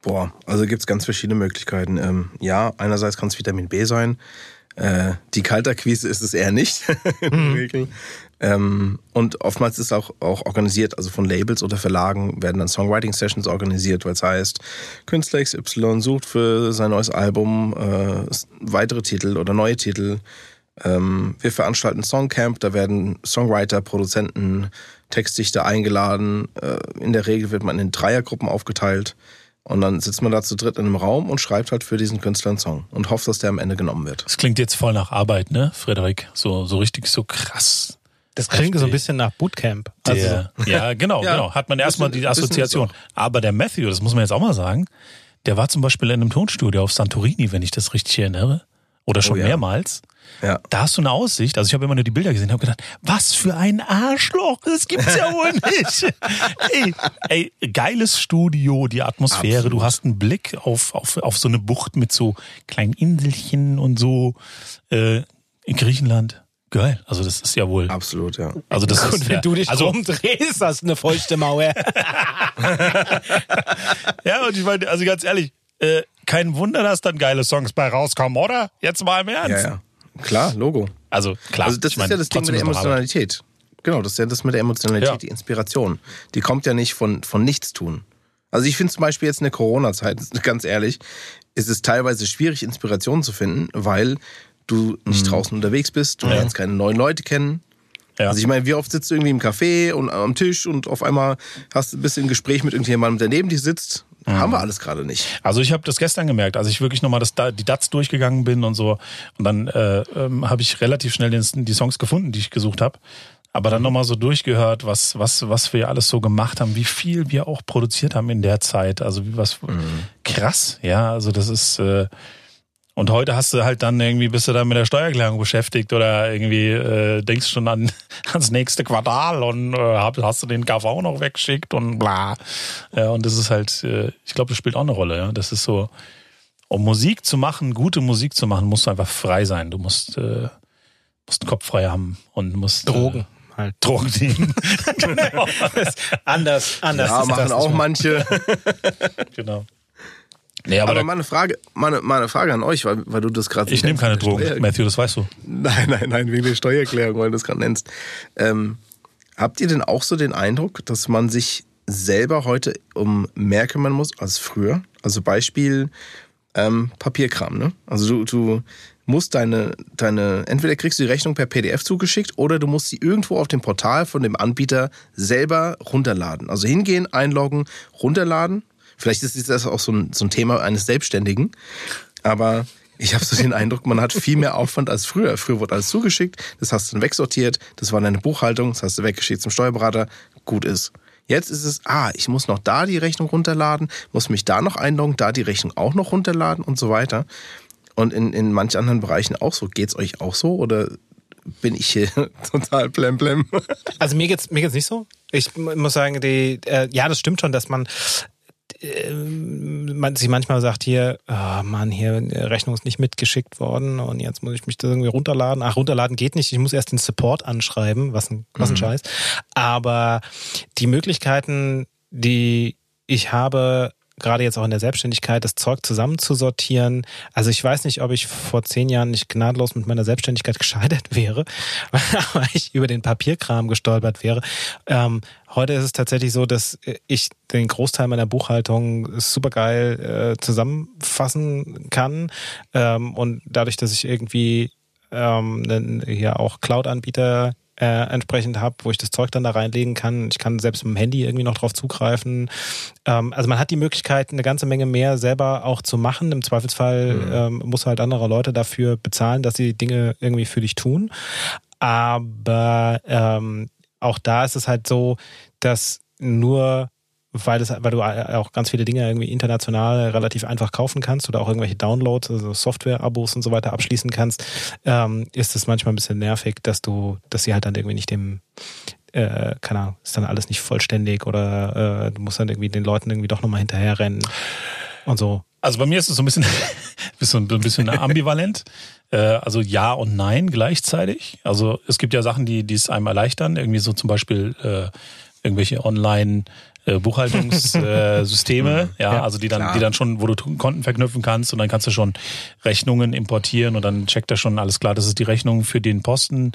Boah, also gibt es ganz verschiedene Möglichkeiten. Ähm, ja, einerseits kann es Vitamin B sein. Äh, die Kaltakquise ist es eher nicht, <laughs> Regel. Ähm, und oftmals ist es auch, auch organisiert, also von Labels oder Verlagen werden dann Songwriting-Sessions organisiert, weil es heißt, Künstler XY sucht für sein neues Album äh, weitere Titel oder neue Titel. Ähm, wir veranstalten Songcamp, da werden Songwriter, Produzenten, Textdichter eingeladen. Äh, in der Regel wird man in Dreiergruppen aufgeteilt. Und dann sitzt man da zu dritt in einem Raum und schreibt halt für diesen Künstler einen Song und hofft, dass der am Ende genommen wird. Das klingt jetzt voll nach Arbeit, ne, Frederik? So, so richtig so krass. Das klingt so ein bisschen nach Bootcamp. Also, Der, <laughs> ja, genau, <laughs> Ja, genau. Hat man erstmal die Assoziation. Aber der Matthew, das muss man jetzt auch mal sagen, der war zum Beispiel in einem Tonstudio auf Santorini, wenn ich das richtig erinnere. Oder schon Oh ja. mehrmals. Ja. Da hast du eine Aussicht. Also ich habe immer nur die Bilder gesehen und habe gedacht, was für ein Arschloch, das gibt's ja wohl <laughs> nicht. ey, ey, geiles Studio, die Atmosphäre, Absolut. du hast einen Blick auf, auf, auf so eine Bucht mit so kleinen Inselchen und so äh, in Griechenland. Geil. Also das ist ja wohl. Absolut, ja. Also das und ist wenn ja, du dich also, rumdrehst, hast du eine feuchte Mauer. <laughs> Ja, und ich meine, also ganz ehrlich, äh, kein Wunder, dass dann geile Songs bei rauskommen, oder? Jetzt mal im Ernst. Ja, ja. Klar, Logo. Also klar. Also das ist meine, ja das Ding mit der. Emotionalität. Genau, das ist ja das mit der Emotionalität, Ja. die Inspiration. Die kommt ja nicht von, von nichts tun. Also ich finde zum Beispiel jetzt in der Corona-Zeit, <laughs> ganz ehrlich, ist es teilweise schwierig, Inspiration zu finden, weil du nicht draußen unterwegs bist, du lernst keine neuen Leute kennen. Mhm. Ja. Also ich meine, wie oft sitzt du irgendwie im Café und am Tisch und auf einmal hast du bist im Gespräch mit irgendjemandem, der neben dir sitzt. Mhm. Haben wir alles gerade nicht. Also ich habe das gestern gemerkt, als ich wirklich nochmal das, Da- die DATS durchgegangen bin und so. Und dann äh, ähm, habe ich relativ schnell den, die Songs gefunden, die ich gesucht habe. Aber dann nochmal so durchgehört, was, was, was wir alles so gemacht haben, wie viel wir auch produziert haben in der Zeit. Also wie was krass, ja. Also das ist äh, und heute hast du halt dann irgendwie bist du dann mit der Steuererklärung beschäftigt oder irgendwie äh, denkst schon an <laughs> ans nächste Quartal und äh, hast du den KV noch weggeschickt und bla. Ja, und das ist halt, äh, ich glaube, das spielt auch eine Rolle. Ja, das ist so, um Musik zu machen, gute Musik zu machen, musst du einfach frei sein. Du musst äh, musst den Kopf frei haben und musst Drogen. Äh, Halt. Drogen nehmen. <laughs> genau. anders, anders. Ja, ist machen das auch manche. <laughs> genau. Nee, aber, Aber meine Frage, meine, meine Frage an euch, weil, weil du das gerade ich nehme keine Drogen, Matthew, das weißt du. Nein, nein, nein, wegen der Steuererklärung, weil du das gerade nennst. Ähm, habt ihr denn auch so den Eindruck, dass man sich selber heute um mehr kümmern muss als früher? Also Beispiel ähm, Papierkram, ne? Also du, du musst deine, deine, entweder kriegst du die Rechnung per PDF zugeschickt oder du musst sie irgendwo auf dem Portal von dem Anbieter selber runterladen. Also hingehen, einloggen, runterladen. Vielleicht ist das auch so ein, so ein Thema eines Selbstständigen. Aber ich habe so den Eindruck, man hat viel mehr Aufwand als früher. Früher wurde alles zugeschickt, das hast du dann wegsortiert, das war deine Buchhaltung, das hast du weggeschickt zum Steuerberater, gut ist. Jetzt ist es, ah, ich muss noch da die Rechnung runterladen, muss mich da noch einloggen, da die Rechnung auch noch runterladen und so weiter. Und in, in manchen anderen Bereichen auch so. Geht's euch auch so oder bin ich hier <laughs> total blemblem? Also mir geht's mir geht's nicht so. Ich muss sagen, die äh, ja, das stimmt schon, dass man man sich manchmal sagt hier, oh Mann, hier die Rechnung ist nicht mitgeschickt worden und jetzt muss ich mich das irgendwie runterladen. Ach, runterladen geht nicht. Ich muss erst den Support anschreiben, was ein was ein Scheiß. Aber die Möglichkeiten, die ich habe, gerade jetzt auch in der Selbstständigkeit, das Zeug zusammenzusortieren. Also ich weiß nicht, ob ich vor zehn Jahren nicht gnadlos mit meiner Selbstständigkeit <laughs> gescheitert wäre, <laughs> weil ich über den Papierkram gestolpert wäre. Ähm, heute ist es tatsächlich so, dass ich den Großteil meiner Buchhaltung supergeil äh, zusammenfassen kann. Ähm, und dadurch, dass ich irgendwie ähm, hier auch Cloud-Anbieter äh, entsprechend habe, wo ich das Zeug dann da reinlegen kann. Ich kann selbst mit dem Handy irgendwie noch drauf zugreifen. Ähm, also man hat die Möglichkeit, eine ganze Menge mehr selber auch zu machen. Im Zweifelsfall Mhm. ähm, muss halt andere Leute dafür bezahlen, dass sie Dinge irgendwie für dich tun. Aber ähm, auch da ist es halt so, dass nur weil, es, weil du auch ganz viele Dinge irgendwie international relativ einfach kaufen kannst oder auch irgendwelche Downloads, also Software-Abos und so weiter abschließen kannst, ähm, ist es manchmal ein bisschen nervig, dass du, dass sie halt dann irgendwie nicht dem, äh, keine Ahnung, ist dann alles nicht vollständig oder äh, du musst dann irgendwie den Leuten irgendwie doch nochmal hinterherrennen und so. Also bei mir ist es so ein bisschen, <laughs> bisschen, ein bisschen ambivalent. <laughs> Äh, Also ja und nein gleichzeitig. Also es gibt ja Sachen, die, die es einem erleichtern. Irgendwie so zum Beispiel äh, irgendwelche Online- äh, Buchhaltungssysteme, <laughs> ja, Ja, also die dann, klar. die dann schon, wo du Konten verknüpfen kannst und dann kannst du schon Rechnungen importieren und dann checkt er schon alles klar, das ist die Rechnung für den Posten.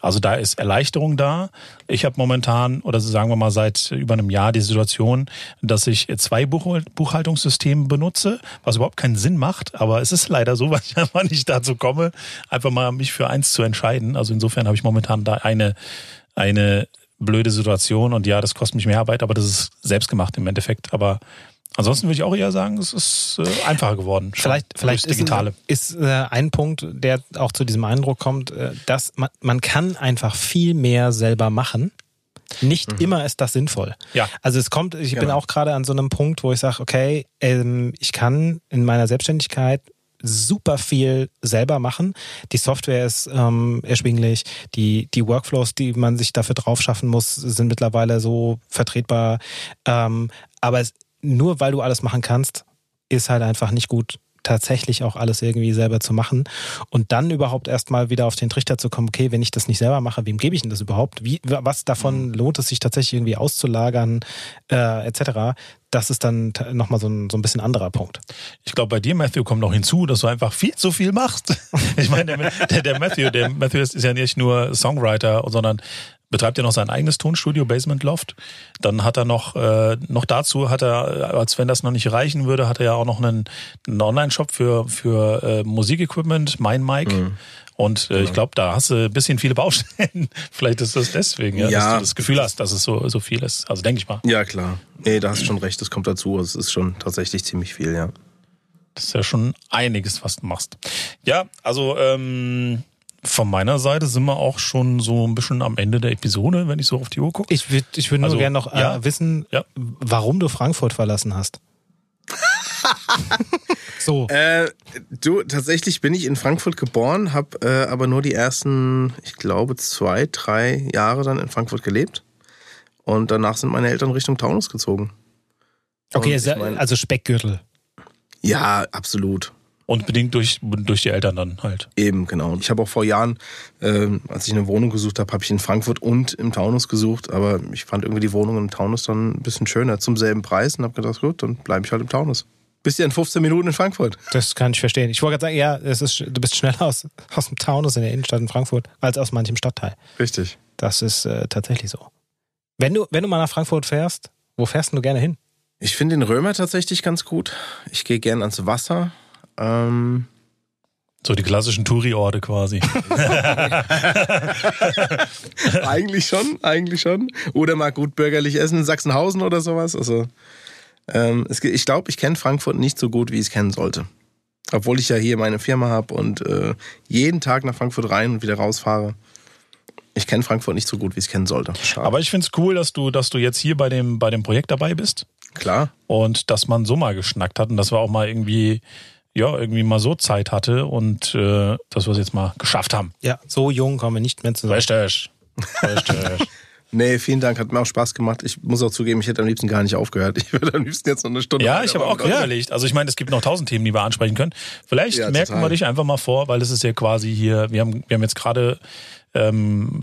Also da ist Erleichterung da. Ich habe momentan oder sagen wir mal seit über einem Jahr die Situation, dass ich zwei Buch Buchhaltungssysteme benutze, was überhaupt keinen Sinn macht, aber es ist leider so, <laughs> weil ich einfach nicht dazu komme, einfach mal mich für eins zu entscheiden. Also insofern habe ich momentan da eine eine blöde Situation und ja, das kostet mich mehr Arbeit, aber das ist selbst gemacht im Endeffekt. Aber ansonsten würde ich auch eher sagen, es ist äh, einfacher geworden. schon Vielleicht, vielleicht ist, Digitale. ist äh, ein Punkt, der auch zu diesem Eindruck kommt, äh, dass man, man kann einfach viel mehr selber machen. Nicht immer ist das sinnvoll. Ja. Also es kommt, ich bin Genau. auch gerade an so einem Punkt, wo ich sage, okay, ähm, ich kann in meiner Selbstständigkeit super viel selber machen. Die Software ist ähm, erschwinglich, die, die Workflows, die man sich dafür drauf schaffen muss, sind mittlerweile so vertretbar. Ähm, aber es, nur weil du alles machen kannst, ist halt einfach nicht gut, tatsächlich auch alles irgendwie selber zu machen und dann überhaupt erstmal wieder auf den Trichter zu kommen, okay, wenn ich das nicht selber mache, wem gebe ich denn das überhaupt? Wie, was davon lohnt es sich tatsächlich irgendwie auszulagern, äh, etc. Das ist dann nochmal so ein, so ein bisschen anderer Punkt. Ich glaube, bei dir, Matthew, kommt noch hinzu, dass du einfach viel zu viel machst. <laughs> Ich meine, der, der, der Matthew, der Matthew ist ja nicht nur Songwriter, sondern betreibt ja noch sein eigenes Tonstudio, Basement Loft. Dann hat er noch, äh, noch dazu hat er, äh, als wenn das noch nicht reichen würde, hat er ja auch noch einen, einen Online-Shop für, für äh, Musikequipment, mein Mic. Und äh, ich glaube, da hast du ein bisschen viele Baustellen. <laughs> Vielleicht ist das deswegen, ja, dass Ja. du das Gefühl hast, dass es so, so viel ist. Also denke ich mal. Ja, klar. Nee, da hast du schon recht, das kommt dazu. Es ist schon tatsächlich ziemlich viel, ja. Das ist ja schon einiges, was du machst. Ja, also ähm, von meiner Seite sind wir auch schon so ein bisschen am Ende der Episode, wenn ich so auf die Uhr gucke. Ich würde ich würd nur Also, gerne noch äh, ja. wissen, Ja. warum du Frankfurt verlassen hast. <laughs> so. Äh, du, tatsächlich bin ich in Frankfurt geboren, habe äh, aber nur die ersten, ich glaube, zwei, drei Jahre dann in Frankfurt gelebt. Und danach sind meine Eltern Richtung Taunus gezogen. okay, also, ich mein- also Speckgürtel. Ja, absolut. Und bedingt durch, durch die Eltern dann halt. Eben, genau. Ich habe auch vor Jahren, ähm, als ich eine Wohnung gesucht habe, habe ich in Frankfurt und im Taunus gesucht. Aber ich fand irgendwie die Wohnung im Taunus dann ein bisschen schöner zum selben Preis und habe gedacht, gut, dann bleibe ich halt im Taunus. Bist ja in 15 Minuten in Frankfurt. Das kann ich verstehen. Ich wollte gerade sagen, ja, es ist, du bist schneller aus, aus dem Taunus in der Innenstadt in Frankfurt als aus manchem Stadtteil. Richtig. Das ist äh, tatsächlich so. Wenn du, wenn du mal nach Frankfurt fährst, wo fährst denn du gerne hin? Ich finde den Römer tatsächlich ganz gut. Ich gehe gern ans Wasser. Ähm, So die klassischen Touri-Orte quasi. <laughs> eigentlich schon, eigentlich schon. Oder mal gut bürgerlich essen in Sachsenhausen oder sowas. Also, ähm, es, ich glaube, ich kenne Frankfurt nicht so gut, wie ich es kennen sollte. Obwohl ich ja hier meine Firma habe und äh, jeden Tag nach Frankfurt rein und wieder rausfahre. Ich kenne Frankfurt nicht so gut, wie ich es kennen sollte. Schade. Aber ich find's cool, dass du, dass du jetzt hier bei dem, bei dem Projekt dabei bist klar. und dass man so mal geschnackt hat und dass wir auch mal irgendwie, ja, irgendwie mal so Zeit hatte und äh, dass wir es jetzt mal geschafft haben. Ja, so jung kommen wir nicht mehr zusammen. Richtig. Richtig. <laughs> Nee, vielen Dank, hat mir auch Spaß gemacht. Ich muss auch zugeben, ich hätte am liebsten gar nicht aufgehört. Ich würde am liebsten jetzt noch eine Stunde Ja, ich habe auch gerade überlegt. Also ich meine, es gibt noch tausend Themen, die wir ansprechen können. Vielleicht Ja, merken total. wir dich einfach mal vor, weil es ist ja quasi hier, wir haben, wir haben jetzt gerade ähm,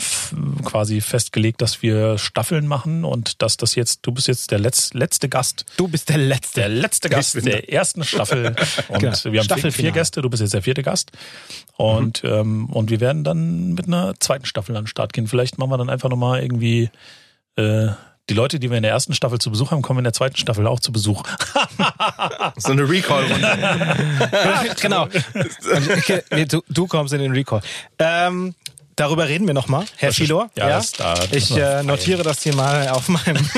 quasi festgelegt, dass wir Staffeln machen und dass das jetzt, du bist jetzt der Letz, letzte Gast, Du bist der Letzte. der letzte Gast der ersten Staffel. <laughs> Und Genau. wir haben vier, Staffelfinale. vier Gäste, du bist jetzt der vierte Gast. Und, ähm, und wir werden dann mit einer zweiten Staffel an den Start gehen. Vielleicht machen wir dann einfach nochmal irgendwie äh, die Leute, die wir in der ersten Staffel zu Besuch haben, kommen in der zweiten Staffel auch zu Besuch. So eine Recall-Runde. <laughs> genau. Nee, du, du kommst in den Recall. Ähm, darüber reden wir nochmal, Herr Das ist- Filor. ja, das- da ich äh, notiere das hier mal auf meinem. <laughs>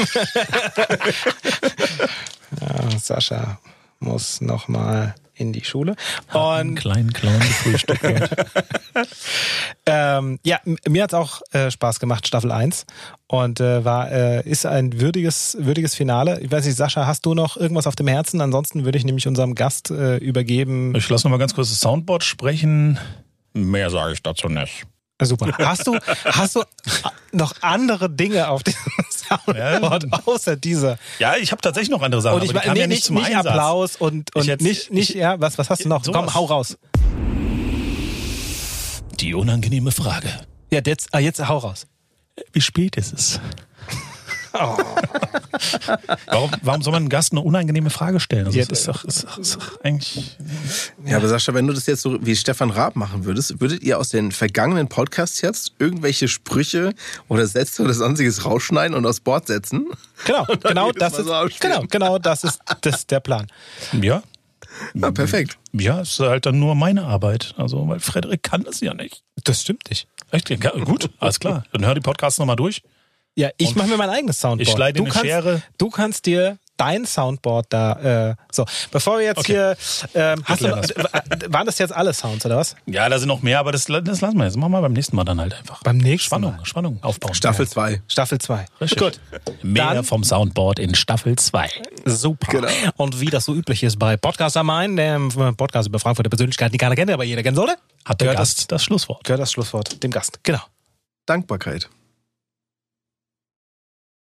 ja, Sascha muss nochmal in die Schule. Einen Und kleinen Clown gefrühstückt. <laughs> ähm, ja, mir hat's auch äh, Spaß gemacht, Staffel 1. Und äh, war, äh, ist ein würdiges, würdiges Finale. Ich weiß nicht, Sascha, hast du noch irgendwas auf dem Herzen? Ansonsten würde ich nämlich unserem Gast äh, übergeben. Ich lasse noch mal ganz kurz das Soundboard sprechen. Mehr sage ich dazu nicht. Super. Hast du, hast du noch andere Dinge auf dem Soundboard außer dieser? Ja, ich habe tatsächlich noch andere Sachen, Und ich aber nee, ja nicht, nicht Einsatz. Applaus und, und jetzt- nicht, nicht, ich- ja, was, was hast du noch? Sowas. Komm, hau raus. Die unangenehme Frage. Ja, jetzt, ah, jetzt hau raus. Wie spät ist es? Oh. <laughs> warum, warum soll man einem Gast eine unangenehme Frage stellen? Also Ja, das ist doch, ist, doch- ist doch eigentlich. Ja, aber Sascha, wenn du das jetzt so wie Stefan Raab machen würdest, würdet ihr aus den vergangenen Podcasts jetzt irgendwelche Sprüche oder Sätze oder sonstiges rausschneiden und aufs Board setzen? Genau, <laughs> genau das ist, so genau, genau das ist, das ist der Plan. Ja, Ja, perfekt. ja, ist halt dann nur meine Arbeit. Also, weil Frederik kann das ja nicht. Das stimmt nicht. Echt? Ja, gut, alles klar. Dann hör die Podcasts nochmal durch. Ja, ich mache mir mein eigenes Soundboard. ich schneide du eine kannst, Schere. Du kannst dir dein Soundboard da. Äh, so, bevor wir jetzt Okay. hier. Ähm, hast du, äh, waren das jetzt alle Sounds oder was? Ja, da sind noch mehr, aber das, das lassen wir jetzt. Machen wir beim nächsten Mal dann halt einfach. Beim nächsten Spannung, Mal. Spannung aufbauen. Staffel 2. Staffel 2. Richtig. Gut. Mehr Dann- vom Soundboard in Staffel 2. Super. Genau. Und wie das so üblich ist bei Podcast am Main, dem Podcast über Frankfurter Persönlichkeiten, die keiner kennt, aber jeder kennen sollte, Hat der gehört Gast das Schlusswort. gehört das Schlusswort dem Gast. Genau. Dankbarkeit.